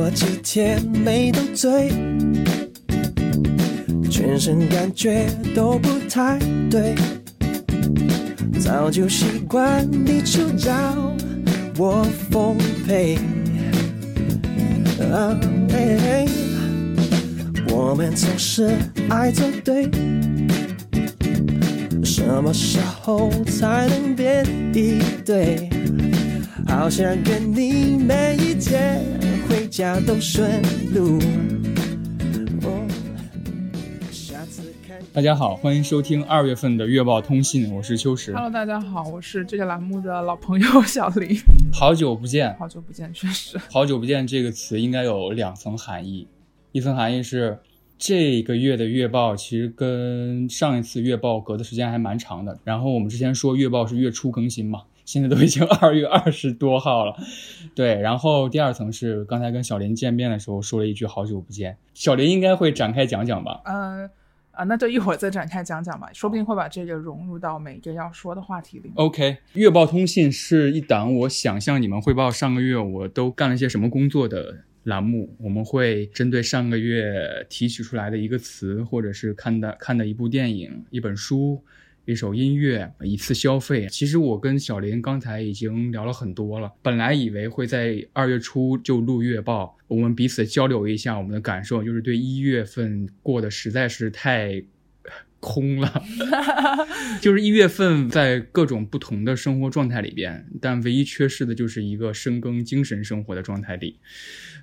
过几天没斗嘴，全身感觉都不太对，早就习惯你出招，我奉陪。啊嘿嘿我们总是爱作对，什么时候才能变一对？好想跟你每一天回家都顺路。大家好，欢迎收听二月份的月报通信，我是秋实。Hello，大家好，我是这个栏目的老朋友小林，好久不见，好久不见，确实，好久不见这个词应该有两层含义，一层含义是这个月的月报其实跟上一次月报隔的时间还蛮长的。然后我们之前说月报是月初更新嘛，现在都已经二月二十多号了，对。然后第二层是刚才跟小林见面的时候说了一句好久不见，小林应该会展开讲讲吧？呃啊，那就一会儿再展开讲讲吧，说不定会把这个融入到每个要说的话题里。OK，月报通信是一档我想向你们汇报上个月我都干了些什么工作的栏目。我们会针对上个月提取出来的一个词，或者是看的看的一部电影、一本书、一首音乐、一次消费。其实我跟小林刚才已经聊了很多了，本来以为会在二月初就录月报，我们彼此交流一下我们的感受，就是对一月份过得实在是太。空了，就是一月份在各种不同的生活状态里边，但唯一缺失的就是一个深耕精神生活的状态里。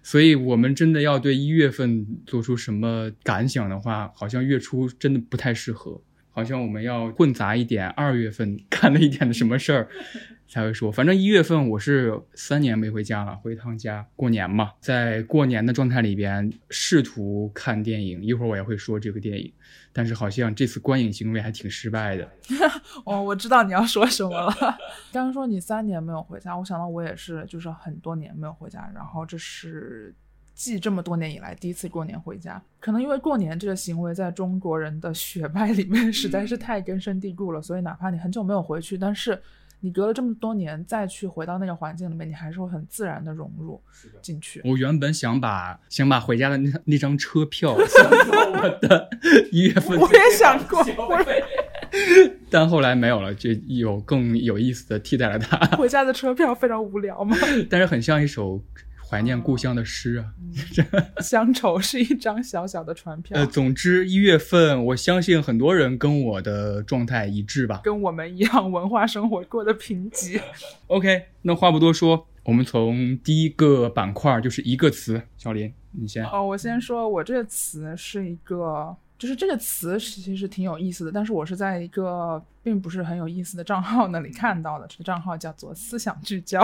所以，我们真的要对一月份做出什么感想的话，好像月初真的不太适合。好像我们要混杂一点二月份 干了一点的什么事儿，才会说。反正一月份我是三年没回家了，回一趟家过年嘛，在过年的状态里边试图看电影，一会儿我也会说这个电影，但是好像这次观影行为还挺失败的。哦，我知道你要说什么了。刚刚说你三年没有回家，我想到我也是，就是很多年没有回家，然后这是继这么多年以来第一次过年回家。可能因为过年这个行为在中国人的血脉里面实在是太根深蒂固了，所以哪怕你很久没有回去，但是你隔了这么多年再去回到那个环境里面，你还是会很自然的融入进去。我原本想把想把回家的那那张车票 算作我的一月份，我也想过，但后来没有了，就有更有意思的替代了它。回家的车票非常无聊嘛。但是很像一首怀念故乡的诗啊。乡愁是一张小小的船票，呃，总之一月份，我相信很多人跟我的状态一致吧。跟我们一样，文化生活过得贫瘠。OK，那话不多说，我们从第一个板块就是一个词，小林你先。哦，我先说，我这个词是一个，就是这个词其实挺有意思的，但是我是在一个并不是很有意思的账号那里看到的，这个账号叫做“思想聚焦”，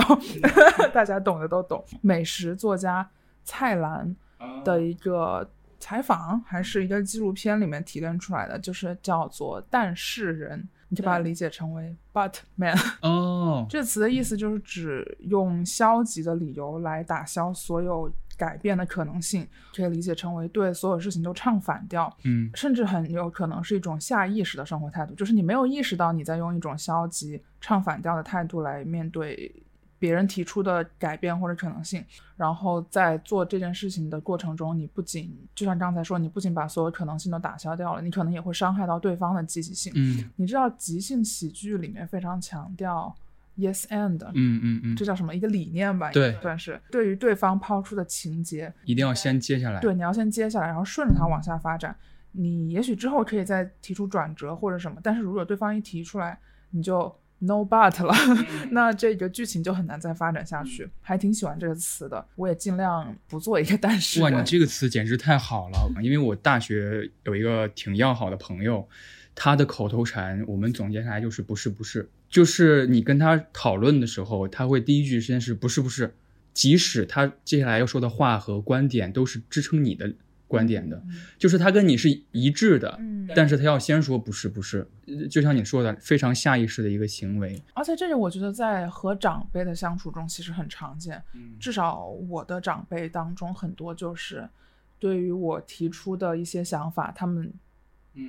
大家懂的都懂。美食作家蔡澜的一个采访，还是一个纪录片里面提炼出来的，就是叫做“但是人”，你就把它理解成为 “but man”。哦，这个词的意思就是指用消极的理由来打消所有改变的可能性，可以理解成为对所有事情都唱反调，嗯。甚至很有可能是一种下意识的生活态度，就是你没有意识到你在用一种消极唱反调的态度来面对别人提出的改变或者可能性，然后在做这件事情的过程中，你不仅就像刚才说，你不仅把所有可能性都打消掉了，你可能也会伤害到对方的积极性。嗯。你知道即兴喜剧里面非常强调 yes and，嗯嗯嗯，这叫什么？一个理念吧，对算是对于对方抛出的情节，一定要先接下来。对，你要先接下来，然后顺着它往下发展。你也许之后可以再提出转折或者什么，但是如果对方一提出来，你就 no but 了，那这个剧情就很难再发展下去。还挺喜欢这个词的，我也尽量不做一个但是哇，你这个词简直太好了！因为我大学有一个挺要好的朋友，他的口头禅我们总结下来就是不是不是，就是你跟他讨论的时候，他会第一句先是不是不是，即使他接下来要说的话和观点都是支撑你的观点的，就是他跟你是一致的，嗯，但是他要先说不是不是，呃就像你说的，非常下意识的一个行为。而且这个我觉得在和长辈的相处中其实很常见，至少我的长辈当中很多就是对于我提出的一些想法，他们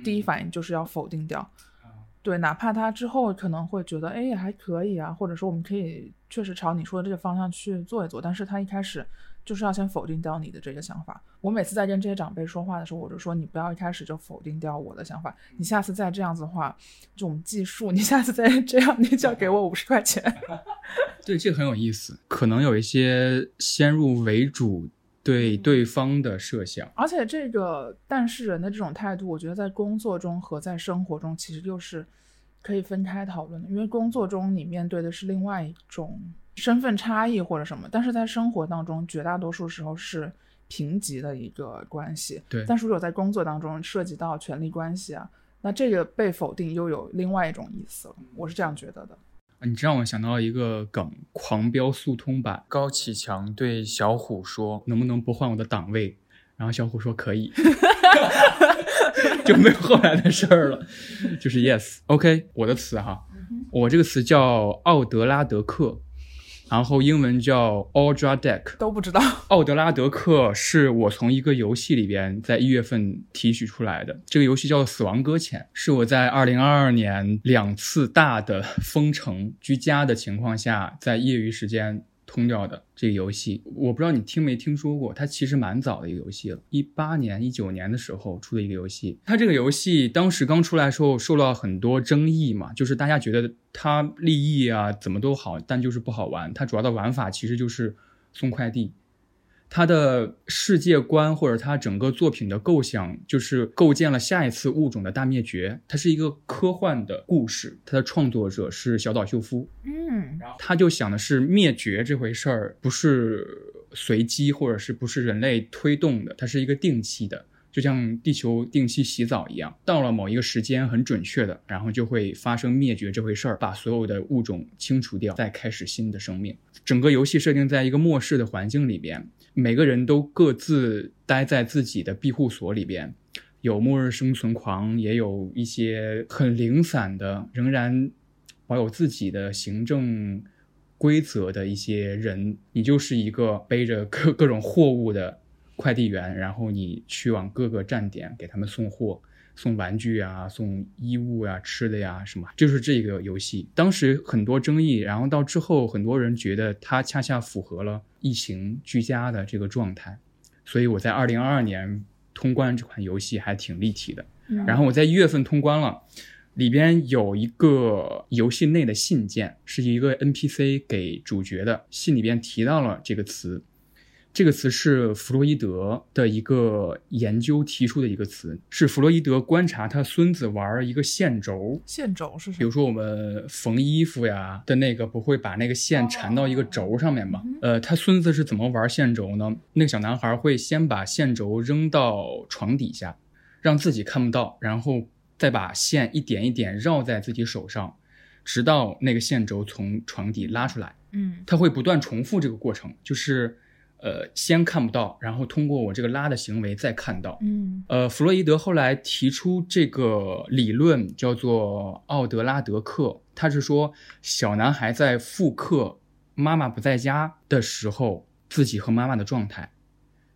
第一反应就是要否定掉。对，哪怕他之后可能会觉得，哎，还可以啊，或者说我们可以确实朝你说的这个方向去做一做，但是他一开始就是要先否定掉你的这个想法。我每次在跟这些长辈说话的时候，我就说你不要一开始就否定掉我的想法，你下次再这样子的话，就我们计数，你下次再 这样，你就要给我五十块钱。对，这个很有意思，可能有一些先入为主对对方的设想。而且这个但是人的这种态度，我觉得在工作中和在生活中其实又是可以分开讨论的，因为工作中你面对的是另外一种身份差异或者什么，但是在生活当中绝大多数时候是平级的一个关系。对但是如果在工作当中涉及到权力关系啊，那这个被否定又有另外一种意思了，我是这样觉得的。你这让我想到一个梗，《狂飙速通版》，高启强对小虎说：“能不能不换我的档位？”然后小虎说：“可以。”就没有后来的事儿了，就是 yes。OK，我的词哈，我这个词叫奥德拉德克，然后英文叫 Audra Deck。都不知道，奥德拉德克是我从一个游戏里边在一月份提取出来的，这个游戏叫做《死亡搁浅》，是我在二零二二年两次大的封城居家的情况下，在业余时间通掉的这个游戏。我不知道你听没听说过，它其实蛮早的一个游戏了，一八年、一九年的时候出的一个游戏。它这个游戏当时刚出来的时候受到很多争议嘛，就是大家觉得它立意啊怎么都好，但就是不好玩。它主要的玩法其实就是送快递。它的世界观或者他整个作品的构想，就是构建了下一次物种的大灭绝。它是一个科幻的故事，它的创作者是小岛秀夫。嗯，他就想的是灭绝这回事儿不是随机或者是不是人类推动的，它是一个定期的，就像地球定期洗澡一样，到了某一个时间很准确的，然后就会发生灭绝这回事儿，把所有的物种清除掉，再开始新的生命。整个游戏设定在一个末世的环境里边，每个人都各自待在自己的庇护所里边。有末日生存狂，也有一些很零散的，仍然保有自己的行政规则的一些人。你就是一个背着各各种货物的快递员，然后你去往各个站点给他们送货，送玩具啊，送衣物呀、吃的呀什么，就是这个游戏。当时很多争议，然后到之后很多人觉得它恰恰符合了疫情居家的这个状态，所以我在二零二二年通关这款游戏还挺立体的。然后我在一月份通关了，里边有一个游戏内的信件，是一个 NPC 给主角的，信里边提到了这个词。这个词是弗洛伊德的一个研究提出的一个词，是弗洛伊德观察他孙子玩一个线轴，线轴是什么？比如说我们缝衣服呀的那个，不会把那个线缠到一个轴上面吗？呃，他孙子是怎么玩线轴呢？那个小男孩会先把线轴扔到床底下，让自己看不到，然后再把线一点一点绕在自己手上，直到那个线轴从床底拉出来。嗯他会不断重复这个过程，就是呃先看不到，然后通过我这个拉的行为再看到。嗯呃，弗洛伊德后来提出这个理论叫做奥德拉德克，他是说小男孩在复刻妈妈不在家的时候，自己和妈妈的状态，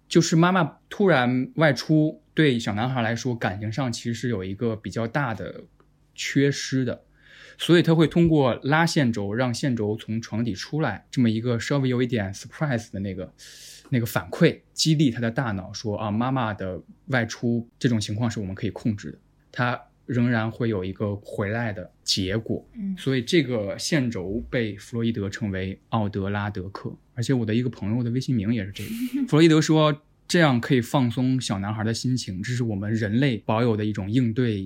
就是妈妈突然外出，对小男孩来说，感情上其实是有一个比较大的缺失的。所以他会通过拉线轴，让线轴从床底出来，这么一个稍微有一点 surprise 的那个那个反馈，激励他的大脑说啊，妈妈的外出这种情况是我们可以控制的，他仍然会有一个回来的结果。嗯所以这个线轴被弗洛伊德称为奥德拉德克，而且我的一个朋友的微信名也是这个。弗洛伊德说，这样可以放松小男孩的心情，这是我们人类保有的一种应对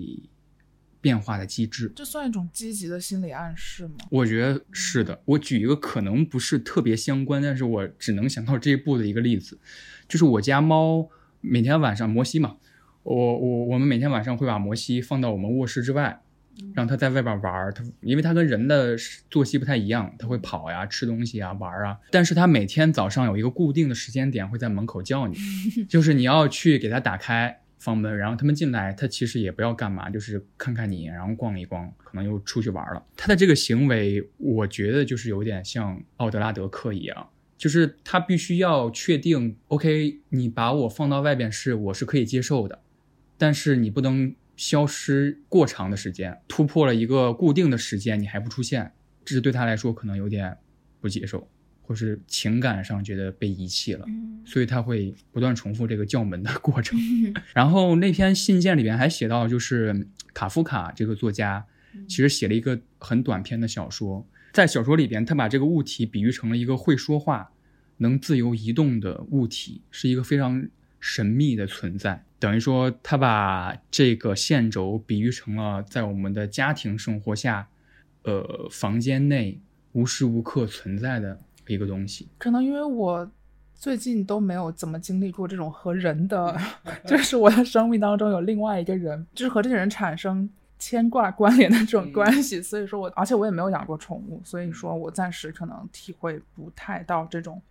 变化的机制。这算一种积极的心理暗示吗？我觉得是的。我举一个可能不是特别相关，但是我只能想到这一步的一个例子，就是我家猫每天晚上摩西嘛，我我我们每天晚上会把摩西放到我们卧室之外，让它在外边玩儿。它因为它跟人的作息不太一样，它会跑呀、吃东西啊、玩儿啊。但是它每天早上有一个固定的时间点会在门口叫你，就是你要去给它打开。房门，然后他们进来，他其实也不要干嘛，就是看看你，然后逛一逛，可能又出去玩了。他的这个行为，我觉得就是有点像奥德拉德克一样，就是他必须要确定，OK，你把我放到外边是我是可以接受的，但是你不能消失过长的时间，突破了一个固定的时间，你还不出现，这是对他来说可能有点不接受，或是情感上觉得被遗弃了，所以他会不断重复这个叫门的过程。然后那篇信件里边还写到，就是卡夫卡这个作家其实写了一个很短篇的小说，在小说里边，他把这个物体比喻成了一个会说话、能自由移动的物体，是一个非常神秘的存在。等于说，他把这个线轴比喻成了在我们的家庭生活下，呃，房间内无时无刻存在的一个东西。可能因为我最近都没有怎么经历过这种和人的，就是我的生命当中有另外一个人，就是和这个人产生牵挂关联的这种关系，所以说我，而且我也没有养过宠物，所以说我暂时可能体会不太到这种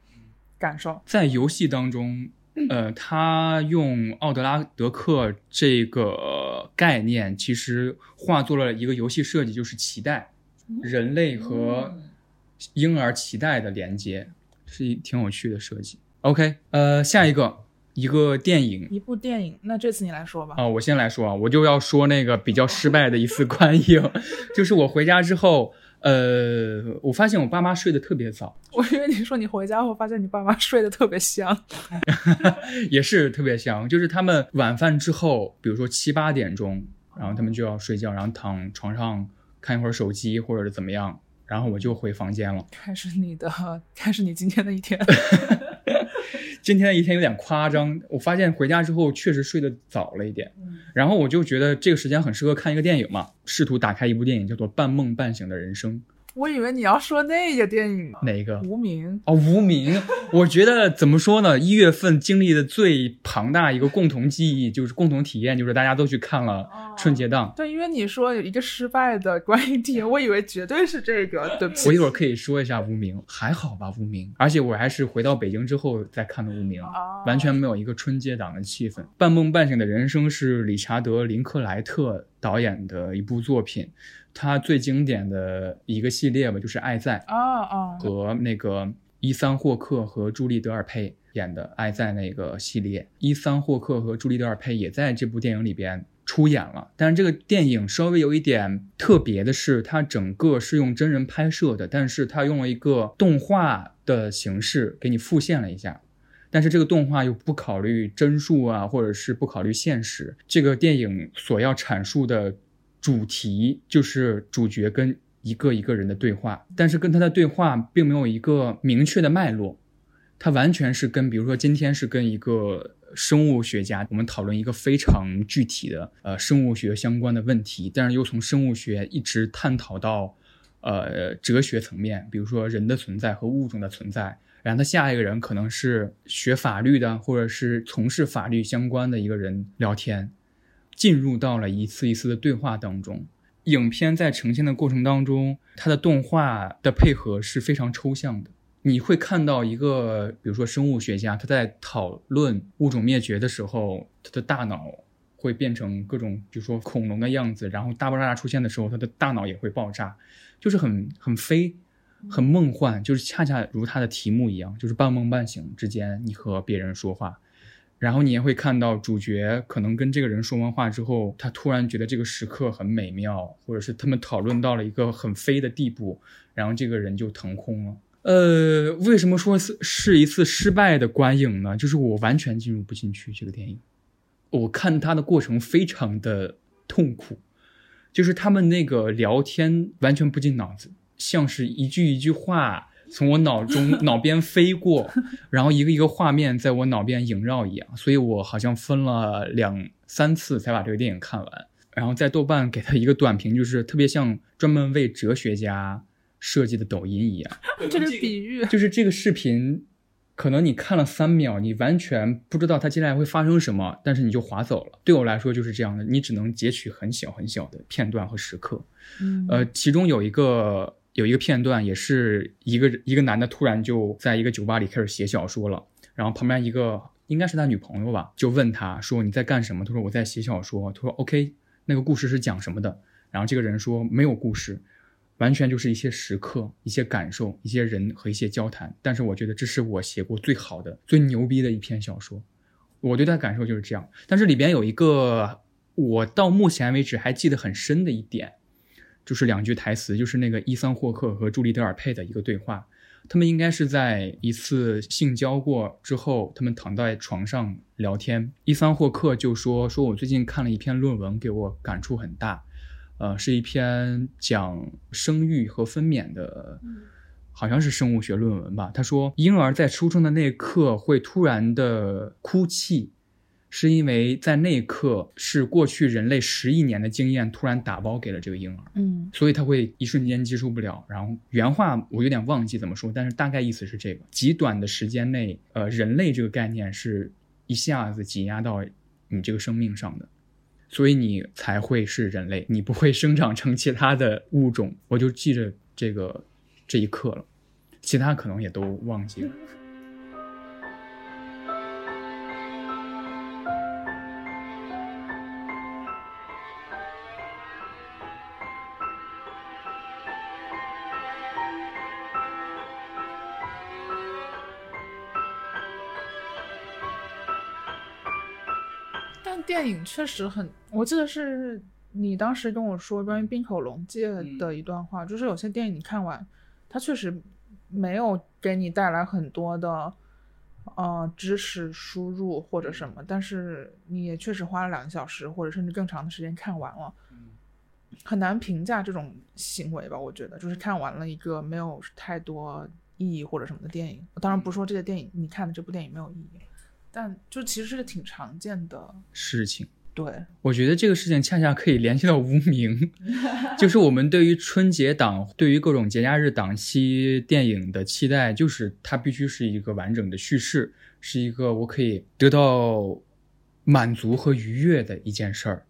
感受。在游戏当中。呃，他用奥德拉德克这个概念，其实化作了一个游戏设计，就是脐带，人类和婴儿脐带的连接，是一挺有趣的设计。OK，呃，下一个一个电影，一部电影，那这次你来说吧。啊，我先来说啊，我就要说那个比较失败的一次观影，就是我回家之后。呃，我发现我爸妈睡得特别早。我以为你说你回家后发现你爸妈睡得特别香，也是特别香。就是他们晚饭之后，比如说七八点钟，然后他们就要睡觉，然后躺床上看一会儿手机或者是怎么样，然后我就回房间了。开始你的，开始你今天的一天。今天的一天有点夸张，我发现回家之后确实睡得早了一点，然后我就觉得这个时间很适合看一个电影嘛，试图打开一部电影，叫做《半梦半醒的人生》。我以为你要说那个电影，哪个？无名哦，无名。我觉得怎么说呢？一月份经历的最庞大一个共同记忆，就是共同体验，就是大家都去看了春节档。对，因为你说有一个失败的观影体验，我以为绝对是这个。对不起，我一会儿可以说一下无名，还好吧？无名，而且我还是回到北京之后再看的无名，完全没有一个春节档的气氛。半梦半醒的人生是理查德·林克莱特导演的一部作品。他最经典的一个系列吧，就是《爱在》啊啊，和那个伊桑霍克和朱莉德尔佩演的《爱在》那个系列，伊桑霍克和朱莉德尔佩也在这部电影里边出演了。但是这个电影稍微有一点特别的是，它整个是用真人拍摄的，但是它用了一个动画的形式给你复现了一下。但是这个动画又不考虑帧数啊，或者是不考虑现实。这个电影所要阐述的。主题就是主角跟一个一个人的对话，但是跟他的对话并没有一个明确的脉络，他完全是跟，比如说今天是跟一个生物学家，我们讨论一个非常具体的呃生物学相关的问题，但是又从生物学一直探讨到呃哲学层面，比如说人的存在和物种的存在，然后他下一个人可能是学法律的，或者是从事法律相关的一个人聊天。进入到了一次一次的对话当中，影片在呈现的过程当中，它的动画的配合是非常抽象的。你会看到一个，比如说生物学家，他在讨论物种灭绝的时候，他的大脑会变成各种，比如说恐龙的样子，然后大爆炸出现的时候，他的大脑也会爆炸，就是很很飞，很梦幻，就是恰恰如他的题目一样，就是半梦半醒之间，你和别人说话。然后你也会看到主角可能跟这个人说完话之后，他突然觉得这个时刻很美妙，或者是他们讨论到了一个很飞的地步，然后这个人就腾空了。呃，为什么说是是一次失败的观影呢？就是我完全进入不进去这个电影，我看他的过程非常的痛苦，就是他们那个聊天完全不进脑子，像是一句一句话。从我脑中 脑边飞过，然后一个一个画面在我脑边萦绕一样，所以我好像分了两三次才把这个电影看完。然后在豆瓣给他一个短评，就是特别像专门为哲学家设计的抖音一样。这是比喻，就是这个视频，可能你看了三秒，你完全不知道它接下来会发生什么，但是你就划走了。对我来说就是这样的，你只能截取很小很小的片段和时刻。嗯，呃，其中有一个。有一个片段，也是一个一个男的突然就在一个酒吧里开始写小说了，然后旁边一个应该是他女朋友吧，就问他说你在干什么？他说我在写小说。他说 OK，那个故事是讲什么的？然后这个人说没有故事，完全就是一些时刻、一些感受、一些人和一些交谈。但是我觉得这是我写过最好的、最牛逼的一篇小说。我对他的感受就是这样。但是里边有一个我到目前为止还记得很深的一点，就是两句台词，就是那个伊桑霍克和朱莉德尔佩的一个对话。他们应该是在一次性交过之后，他们躺在床上聊天。伊桑霍克就说：“说我最近看了一篇论文，给我感触很大。呃，是一篇讲生育和分娩的，好像是生物学论文吧。他说，婴儿在出生的那一刻会突然的哭泣。”是因为在那一刻，是过去人类十亿年的经验突然打包给了这个婴儿，嗯所以他会一瞬间接受不了。然后原话我有点忘记怎么说，但是大概意思是这个：极短的时间内，呃，人类这个概念是一下子挤压到你这个生命上的，所以你才会是人类，你不会生长成其他的物种。我就记着这个这一刻了，其他可能也都忘记了。电影确实很，我记得是你当时跟我说关于冰口龙介的一段话，就是有些电影你看完，它确实没有给你带来很多的呃知识输入或者什么，但是你也确实花了两个小时或者甚至更长的时间看完了，很难评价这种行为吧？我觉得就是看完了一个没有太多意义或者什么的电影，当然不是说这个电影你看的这部电影没有意义。但就其实是个挺常见的，事情。对，我觉得这个事情恰恰可以联系到无名，就是我们对于春节档、对于各种节假日档期电影的期待，就是它必须是一个完整的叙事，是一个我可以得到满足和愉悦的一件事儿。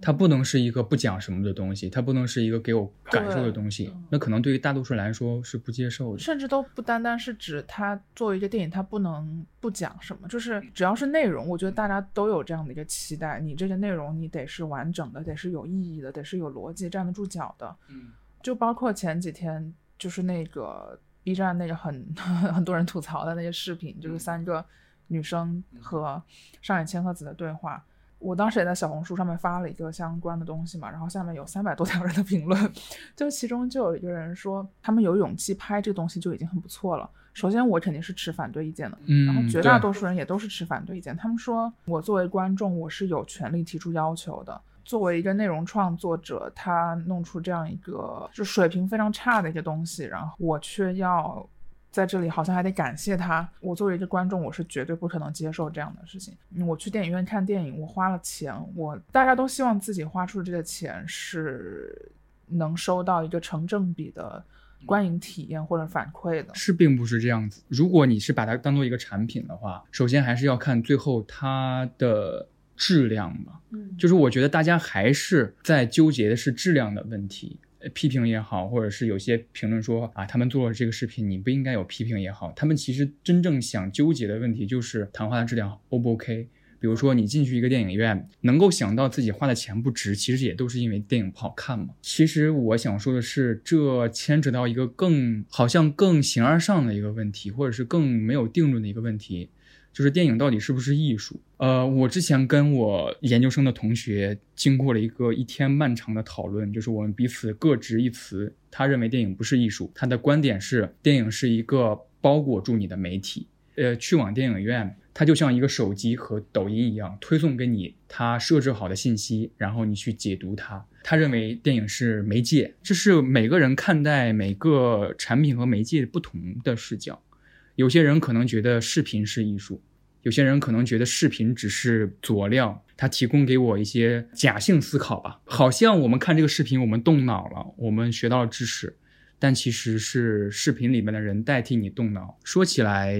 它不能是一个不讲什么的东西，它不能是一个给我感受的东西。那可能对于大多数人来说是不接受的，甚至都不单单是指它作为一个电影，它不能不讲什么，就是只要是内容，我觉得大家都有这样的一个期待。你这个内容你得是完整的，得是有意义的，得是有逻辑、站得住脚的。嗯，就包括前几天就是那个 B 站那个很 很多人吐槽的那些视频，就是三个女生和上野千鹤子的对话。我当时也在小红书上面发了一个相关的东西嘛，然后下面有三百多条人的评论，就其中就有一个人说，他们有勇气拍这个东西就已经很不错了。首先，我肯定是持反对意见的，嗯，然后绝大多数人也都是持反对意见。他们说我作为观众，我是有权利提出要求的。作为一个内容创作者，他弄出这样一个就水平非常差的一个东西，然后我却要。在这里好像还得感谢他。我作为一个观众，我是绝对不可能接受这样的事情。我去电影院看电影，我花了钱，我大家都希望自己花出的这个钱是能收到一个成正比的观影体验或者反馈的。是，并不是这样子。如果你是把它当做一个产品的话，首先还是要看最后它的质量吧。嗯，就是我觉得大家还是在纠结的是质量的问题。批评也好，或者是有些评论说啊，他们做了这个视频，你不应该有批评也好，他们其实真正想纠结的问题就是谈话的质量 O 不 OK。比如说你进去一个电影院，能够想到自己花的钱不值，其实也都是因为电影不好看嘛。其实我想说的是，这牵扯到一个更好像更形而上的一个问题，或者是更没有定论的一个问题。就是电影到底是不是艺术？呃，我之前跟我研究生的同学经过了一个一天漫长的讨论，就是我们彼此各执一词。他认为电影不是艺术，他的观点是电影是一个包裹住你的媒体。呃，去往电影院，它就像一个手机和抖音一样，推送给你他设置好的信息，然后你去解读它。他认为电影是媒介，这是每个人看待每个产品和媒介不同的视角。有些人可能觉得视频是艺术，有些人可能觉得视频只是佐料，它提供给我一些假性思考吧。好像我们看这个视频，我们动脑了，我们学到了知识，但其实是视频里面的人代替你动脑。说起来，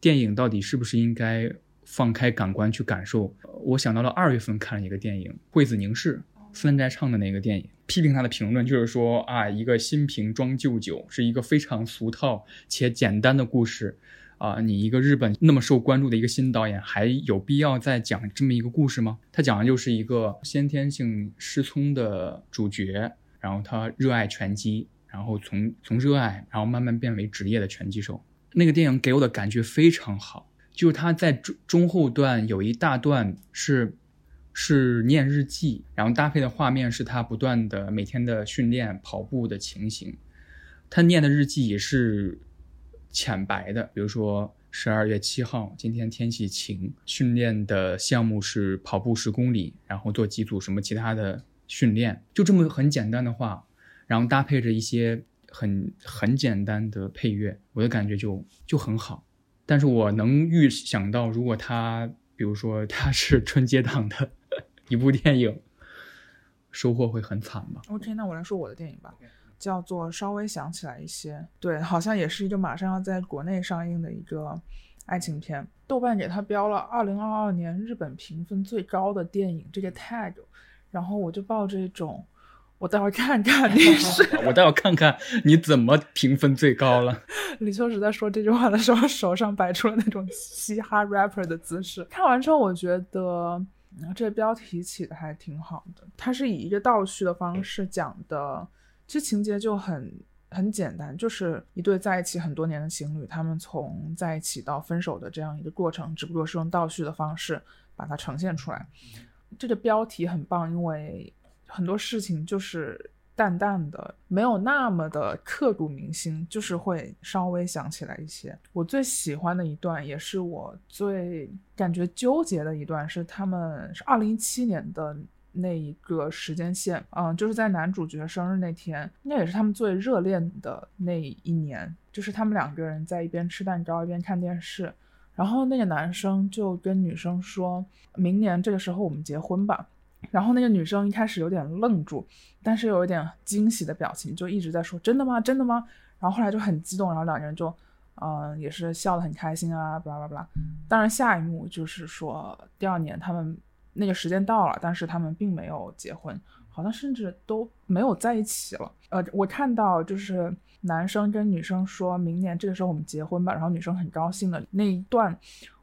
电影到底是不是应该放开感官去感受？我想到了二月份看了一个电影《惠子凝视》，孙在唱的那个电影。批评他的评论就是说啊，一个新瓶装旧酒，是一个非常俗套且简单的故事啊。你一个日本那么受关注的一个新导演，还有必要再讲这么一个故事吗？他讲的就是一个先天性失聪的主角，然后他热爱拳击，然后从从热爱，然后慢慢变为职业的拳击手。那个电影给我的感觉非常好，就是他在中中后段有一大段是。是念日记，然后搭配的画面是他不断的每天的训练跑步的情形。他念的日记也是浅白的，比如说十二月七号，今天天气晴，训练的项目是跑步十公里，然后做几组什么其他的训练，就这么很简单的话，然后搭配着一些很很简单的配乐，我的感觉就就很好。但是我能预想到，如果他比如说他是 春节档的一部电影，收获会很惨吧？OK，那我来说我的电影吧，叫做《稍微想起来一些》，对，好像也是一个马上要在国内上映的一个爱情片。豆瓣给它标了二零二二年日本评分最高的电影这个 tag，然后我就抱着一种，我待会儿看看你是 我待会儿看看你怎么评分最高了。李秋实在说这句话的时候，手上摆出了那种嘻哈 rapper 的姿势。看完之后，我觉得、嗯、这标题起的还挺好的。它是以一个倒叙的方式讲的，其实情节就很很简单，就是一对在一起很多年的情侣，他们从在一起到分手的这样一个过程，只不过是用倒叙的方式把它呈现出来。这个标题很棒，因为很多事情就是。淡淡的，没有那么的刻骨铭心，就是会稍微想起来一些。我最喜欢的一段，也是我最感觉纠结的一段，是他们是二零一七年的那一个时间线，嗯，就是在男主角生日那天，应该也是他们最热恋的那一年，就是他们两个人在一边吃蛋糕一边看电视，然后那个男生就跟女生说：“明年这个时候我们结婚吧。”然后那个女生一开始有点愣住，但是有一点惊喜的表情，就一直在说：“真的吗？真的吗？”然后后来就很激动，然后两个人就，嗯、也是笑得很开心啊，巴拉巴拉。当然，下一幕就是说，第二年他们那个时间到了，但是他们并没有结婚，好像甚至都没有在一起了。呃，我看到就是男生跟女生说明年这个时候我们结婚吧，然后女生很高兴的那一段，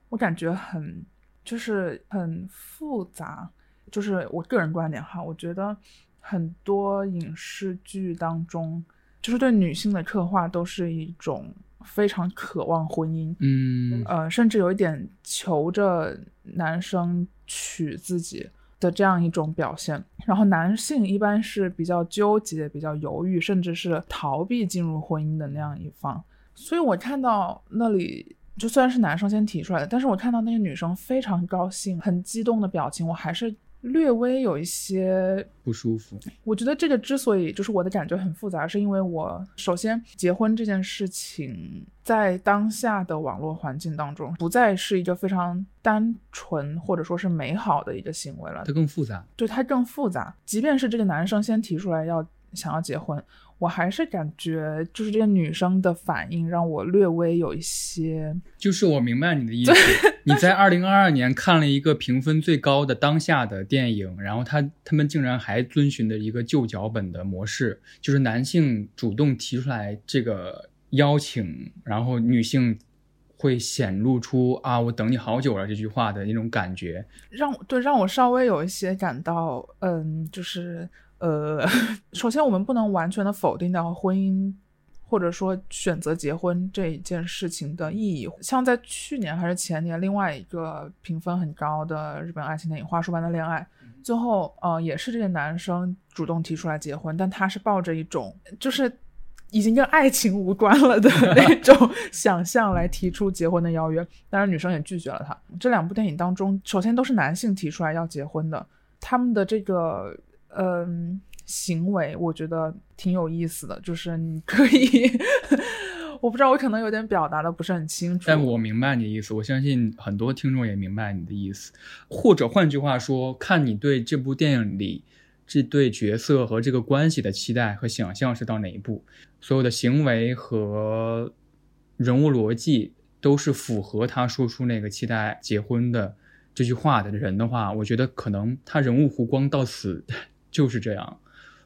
我感觉很就是很复杂。就是我个人观点哈，我觉得很多影视剧当中，就是对女性的刻画都是一种非常渴望婚姻，嗯，呃，甚至有一点求着男生娶自己的这样一种表现。然后男性一般是比较纠结、比较犹豫，甚至是逃避进入婚姻的那样一方。所以我看到那里。就虽然是男生先提出来的，但是我看到那个女生非常高兴、很激动的表情，我还是略微有一些不舒服。我觉得这个之所以就是我的感觉很复杂，是因为我首先结婚这件事情在当下的网络环境当中，不再是一个非常单纯或者说是美好的一个行为了，它更复杂。对，它更复杂。即便是这个男生先提出来要想要结婚。我还是感觉，就是这个女生的反应让我略微有一些，就是我明白你的意思。你在二零二二年看了一个评分最高的当下的电影，然后他他们竟然还遵循的一个旧脚本的模式，就是男性主动提出来这个邀请，然后女性会显露出啊我等你好久了这句话的那种感觉，让对让我稍微有一些感到，嗯，就是。呃，首先我们不能完全的否定掉婚姻，或者说选择结婚这一件事情的意义。像在去年还是前年，另外一个评分很高的日本爱情电影《花束般的恋爱》，最后呃也是这个男生主动提出来结婚，但他是抱着一种就是已经跟爱情无关了的 那种想象来提出结婚的邀约，当然女生也拒绝了他。这两部电影当中，首先都是男性提出来要结婚的，他们的这个。嗯，行为我觉得挺有意思的，就是你可以，我不知道我可能有点表达的不是很清楚，但我明白你的意思，我相信很多听众也明白你的意思，或者换句话说，看你对这部电影里这对角色和这个关系的期待和想象是到哪一步，所有的行为和人物逻辑都是符合他说出那个期待结婚的这句话的人的话，我觉得可能他人物弧光到死。就是这样，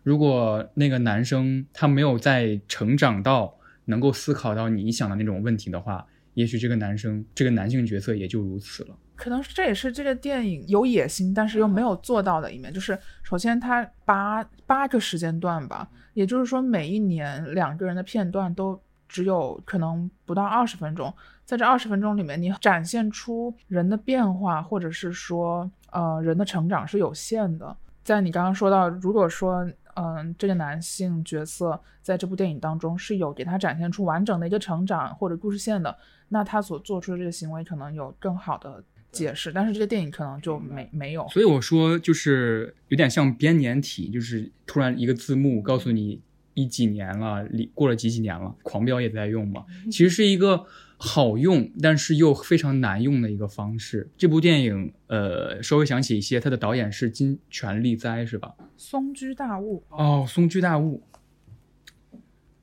如果那个男生他没有在成长到能够思考到你想的那种问题的话，也许这个男生这个男性角色也就如此了。可能这也是这个电影有野心，但是又没有做到的一面。就是首先它八八个时间段吧，也就是说每一年两个人的片段都只有可能不到二十分钟，在这二十分钟里面，你展现出人的变化，或者是说呃人的成长是有限的。在你刚刚说到，如果说嗯这个男性角色在这部电影当中是有给他展现出完整的一个成长或者故事线的，那他所做出的这个行为可能有更好的解释，但是这个电影可能就没没有。所以我说，就是有点像编年体，就是突然一个字幕告诉你一几年了，里过了几几年了，狂飙也在用嘛，其实是一个好用，但是又非常难用的一个方式。这部电影，呃，稍微想起一些，它的导演是金泉利哉，是吧？松居大悟，哦，松居大悟，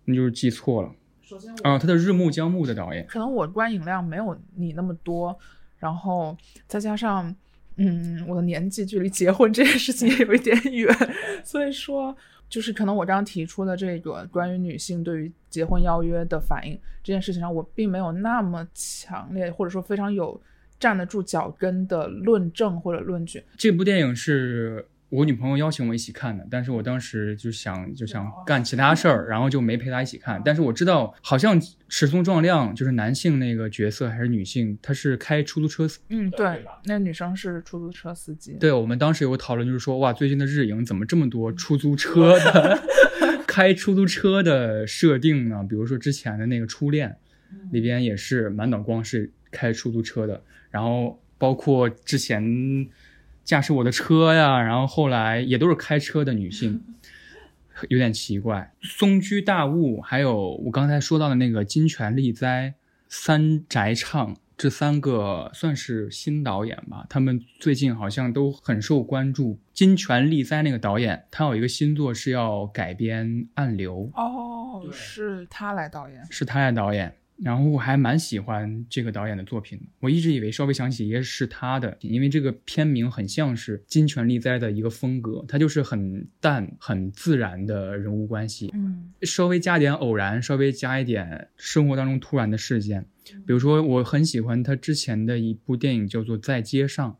那就是记错了首先啊，他的日暮江暮的导演。可能我观影量没有你那么多，然后再加上，嗯，我的年纪距离结婚这件事情也有一点远，所以说，就是可能我刚刚提出的这个关于女性对于结婚邀约的反应这件事情上，我并没有那么强烈，或者说非常有站得住脚跟的论证或者论据。这部电影是我女朋友邀请我一起看的，但是我当时就想就想干其他事儿，然后就没陪她一起看。但是我知道，好像石松壮亮就是男性那个角色还是女性，他是开出租车司。嗯，对，那女生是出租车司机。对我们当时有个讨论，就是说哇，最近的日影怎么这么多出租车的 开出租车的设定呢？比如说之前的那个初恋里边也是满脑光是开出租车的，然后包括之前驾驶我的车呀，然后后来也都是开车的女性，有点奇怪。松居大悟，还有我刚才说到的那个金泉利哉、三宅唱。这三个算是新导演吧，他们最近好像都很受关注。金泉利哉那个导演，他有一个新作是要改编《暗流》，哦，是他来导演。是他来导演。然后我还蛮喜欢这个导演的作品的，我一直以为稍微想起也是他的，因为这个片名很像是金泉利哉的一个风格，他就是很淡、很自然的人物关系，嗯稍微加点偶然，稍微加一点生活当中突然的事件，比如说我很喜欢他之前的一部电影叫做《在街上》。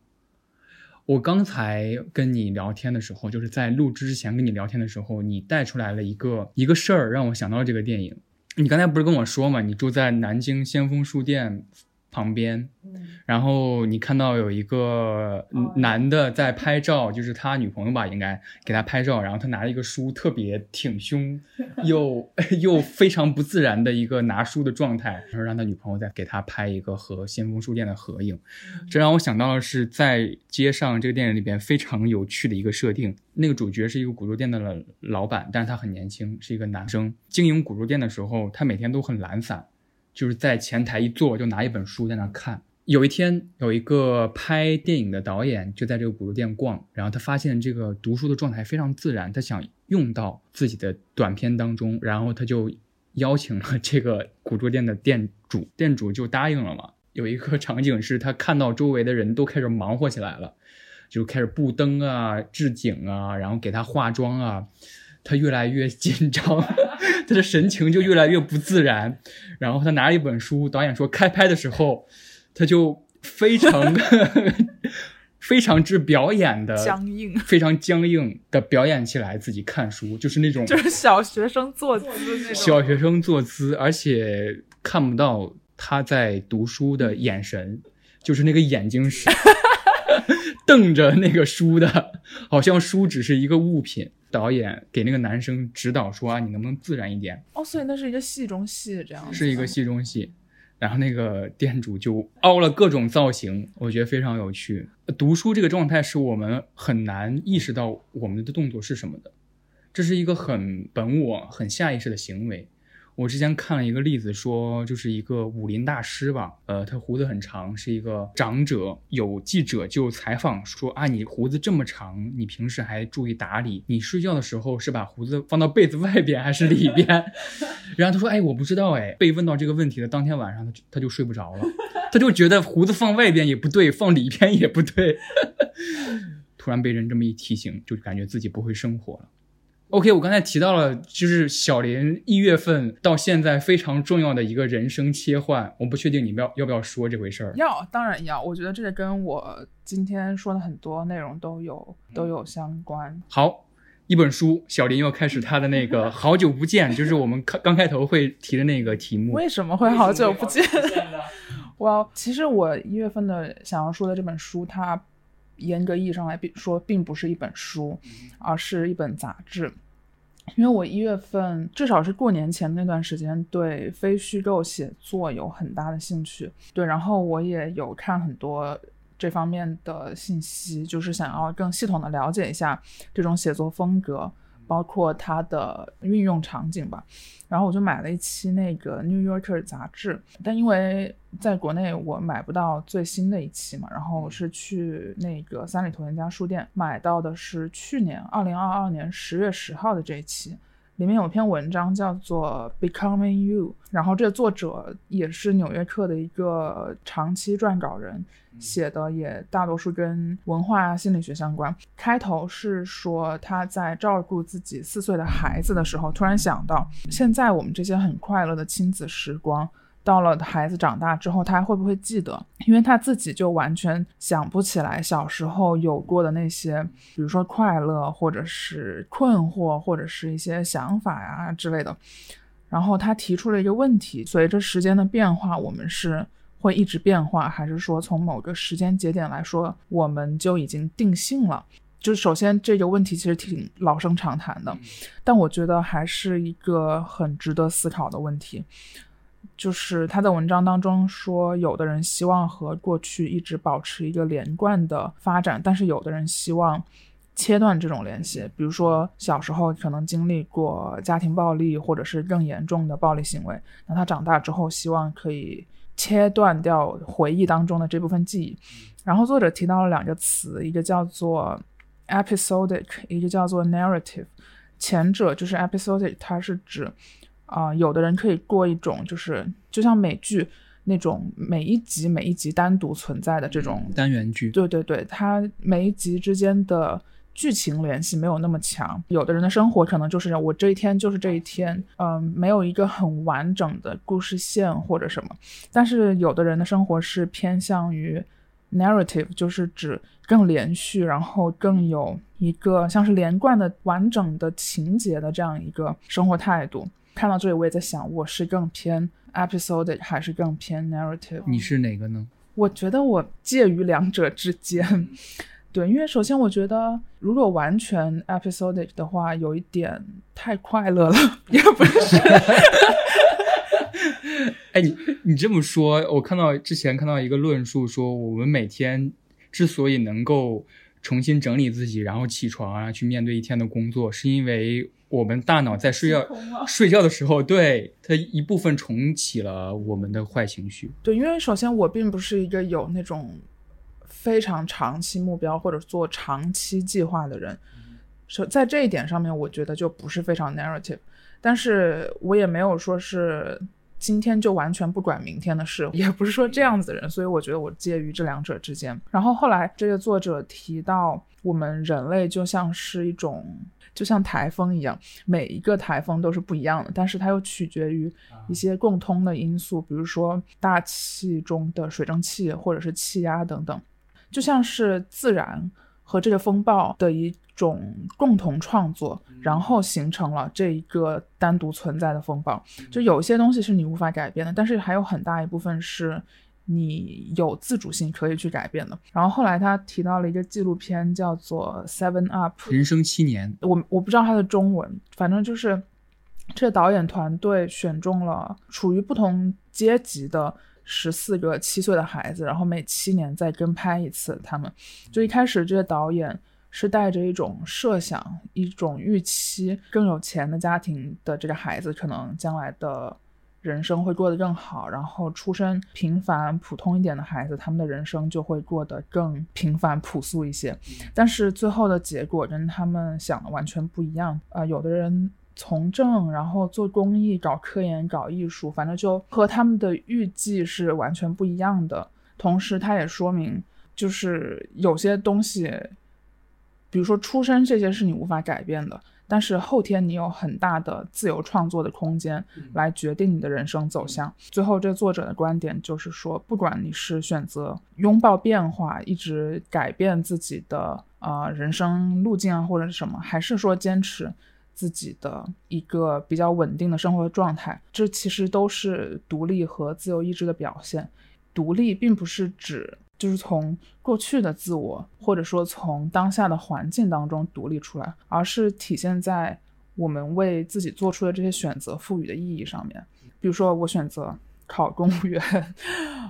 我刚才跟你聊天的时候，就是在录制之前跟你聊天的时候，你带出来了一个一个事儿，让我想到了这个电影。你刚才不是跟我说嘛，你住在南京先锋书店旁边，然后你看到有一个嗯男的在拍照，就是他女朋友吧，应该给他拍照，然后他拿了一个书，特别挺胸，又又非常不自然的一个拿书的状态，然后让他女朋友再给他拍一个和先锋书店的合影。这让我想到的是在街上这个电影里边非常有趣的一个设定。那个主角是一个古着店的老板，但是他很年轻，是一个男生。经营古着店的时候，他每天都很懒散，就是在前台一坐就拿一本书在那看。有一天，有一个拍电影的导演就在这个古着店逛，然后他发现这个读书的状态非常自然，他想用到自己的短片当中，然后他就邀请了这个古着店的店主，店主就答应了嘛。有一个场景是他看到周围的人都开始忙活起来了，就开始布灯啊、置景啊，然后给他化妆啊，他越来越紧张，他的神情就越来越不自然。然后他拿着一本书，导演说开拍的时候，他就非常 非常之表演的僵硬，非常僵硬的表演起来自己看书，就是那种就是小学生坐姿那种。小学生坐姿，而且看不到他在读书的眼神，就是那个眼睛是瞪着那个书的，好像书只是一个物品。导演给那个男生指导说啊，你能不能自然一点？哦，所以那是一个戏中戏这样子。是一个戏中戏。然后那个店主就凹了各种造型，我觉得非常有趣。读书这个状态是我们很难意识到我们的动作是什么的，这是一个很本我、很下意识的行为。我之前看了一个例子，说就是一个武林大师吧，呃，他胡子很长，是一个长者。有记者就采访说啊，你胡子这么长，你平时还注意打理？你睡觉的时候是把胡子放到被子外边还是里边？然后他说，哎，我不知道，哎。被问到这个问题的当天晚上，他就他就睡不着了，他就觉得胡子放外边也不对，放里边也不对。突然被人这么一提醒，就感觉自己不会生活了。OK，我刚才提到了，就是小林一月份到现在非常重要的一个人生切换，我不确定你们要要不要说这回事儿。要，当然要。我觉得这个跟我今天说的很多内容都有都有相关。好，一本书，小林又开始他的那个好久不见，就是我们刚刚开头会提的那个题目。为什么会好久不见？我其实我一月份的想要说的这本书，它严格意义上来说并不是一本书，而是一本杂志。因为我一月份至少是过年前那段时间，对非虚构写作有很大的兴趣。对，然后我也有看很多这方面的信息，就是想要更系统的了解一下这种写作风格。包括它的运用场景吧，然后我就买了一期那个《New Yorker》杂志，但因为在国内我买不到最新的一期嘛，然后我是去那个三里屯一家书店买到的是去年二零二二年十月十号的这一期。里面有篇文章叫做《Becoming You》，然后这个作者也是《纽约客》的一个长期撰稿人，写的也大多数跟文化心理学相关。开头是说他在照顾自己四岁的孩子的时候，突然想到，现在我们这些很快乐的亲子时光。到了孩子长大之后，他还会不会记得？因为他自己就完全想不起来小时候有过的那些，比如说快乐，或者是困惑，或者是一些想法呀之类的。然后他提出了一个问题：随着时间的变化，我们是会一直变化，还是说从某个时间节点来说，我们就已经定性了？就是首先这个问题其实挺老生常谈的，但我觉得还是一个很值得思考的问题。就是他在文章当中说，有的人希望和过去一直保持一个连贯的发展，但是有的人希望切断这种联系。比如说小时候可能经历过家庭暴力，或者是更严重的暴力行为，那他长大之后希望可以切断掉回忆当中的这部分记忆。然后作者提到了两个词，一个叫做 episodic，一个叫做 narrative。前者就是 episodic，它是指。啊，有的人可以过一种，就是就像美剧那种每一集每一集单独存在的这种单元剧。对对对，它每一集之间的剧情联系没有那么强。有的人的生活可能就是我这一天就是这一天，嗯，没有一个很完整的故事线或者什么。但是有的人的生活是偏向于 narrative，就是指更连续，然后更有一个像是连贯的完整的情节的这样一个生活态度。看到这里，我也在想，我是更偏 episodic 还是更偏 narrative？你是哪个呢？我觉得我介于两者之间。对，因为首先我觉得，如果完全 episodic 的话，有一点太快乐了，也不是。哎，你你这么说，我看到之前看到一个论述说，我们每天之所以能够重新整理自己，然后起床啊，去面对一天的工作，是因为。我们大脑在睡觉睡觉的时候，对它一部分重启了我们的坏情绪。对，因为首先我并不是一个有那种非常长期目标或者做长期计划的人，所在这一点上面，我觉得就不是非常 narrative。但是我也没有说是今天就完全不管明天的事，也不是说这样子的人。所以我觉得我介于这两者之间。然后后来这个作者提到，我们人类就像是一种。就像台风一样，每一个台风都是不一样的，但是它又取决于一些共通的因素，比如说大气中的水蒸气或者是气压等等。就像是自然和这个风暴的一种共同创作，然后形成了这一个单独存在的风暴。就有些东西是你无法改变的，但是还有很大一部分是。你有自主性可以去改变的。然后后来他提到了一个纪录片，叫做《Seven Up》，人生七年。我我不知道它的中文，反正就是这个导演团队选中了处于不同阶级的十四个七岁的孩子，然后每七年再跟拍一次。他们就一开始这个导演是带着一种设想、一种预期，更有钱的家庭的这个孩子可能将来的。人生会过得更好，然后出身平凡普通一点的孩子，他们的人生就会过得更平凡朴素一些。但是最后的结果跟他们想的完全不一样啊！有的人从政，然后做公益、搞科研、搞艺术，反正就和他们的预计是完全不一样的。同时，他也说明，就是有些东西，比如说出身这些是你无法改变的。但是后天你有很大的自由创作的空间来决定你的人生走向。最后，这作者的观点就是说，不管你是选择拥抱变化，一直改变自己的呃人生路径啊，或者是什么，还是说坚持自己的一个比较稳定的生活状态，这其实都是独立和自由意志的表现。独立并不是指就是从过去的自我，或者说从当下的环境当中独立出来，而是体现在我们为自己做出的这些选择赋予的意义上面。比如说，我选择。考公务员，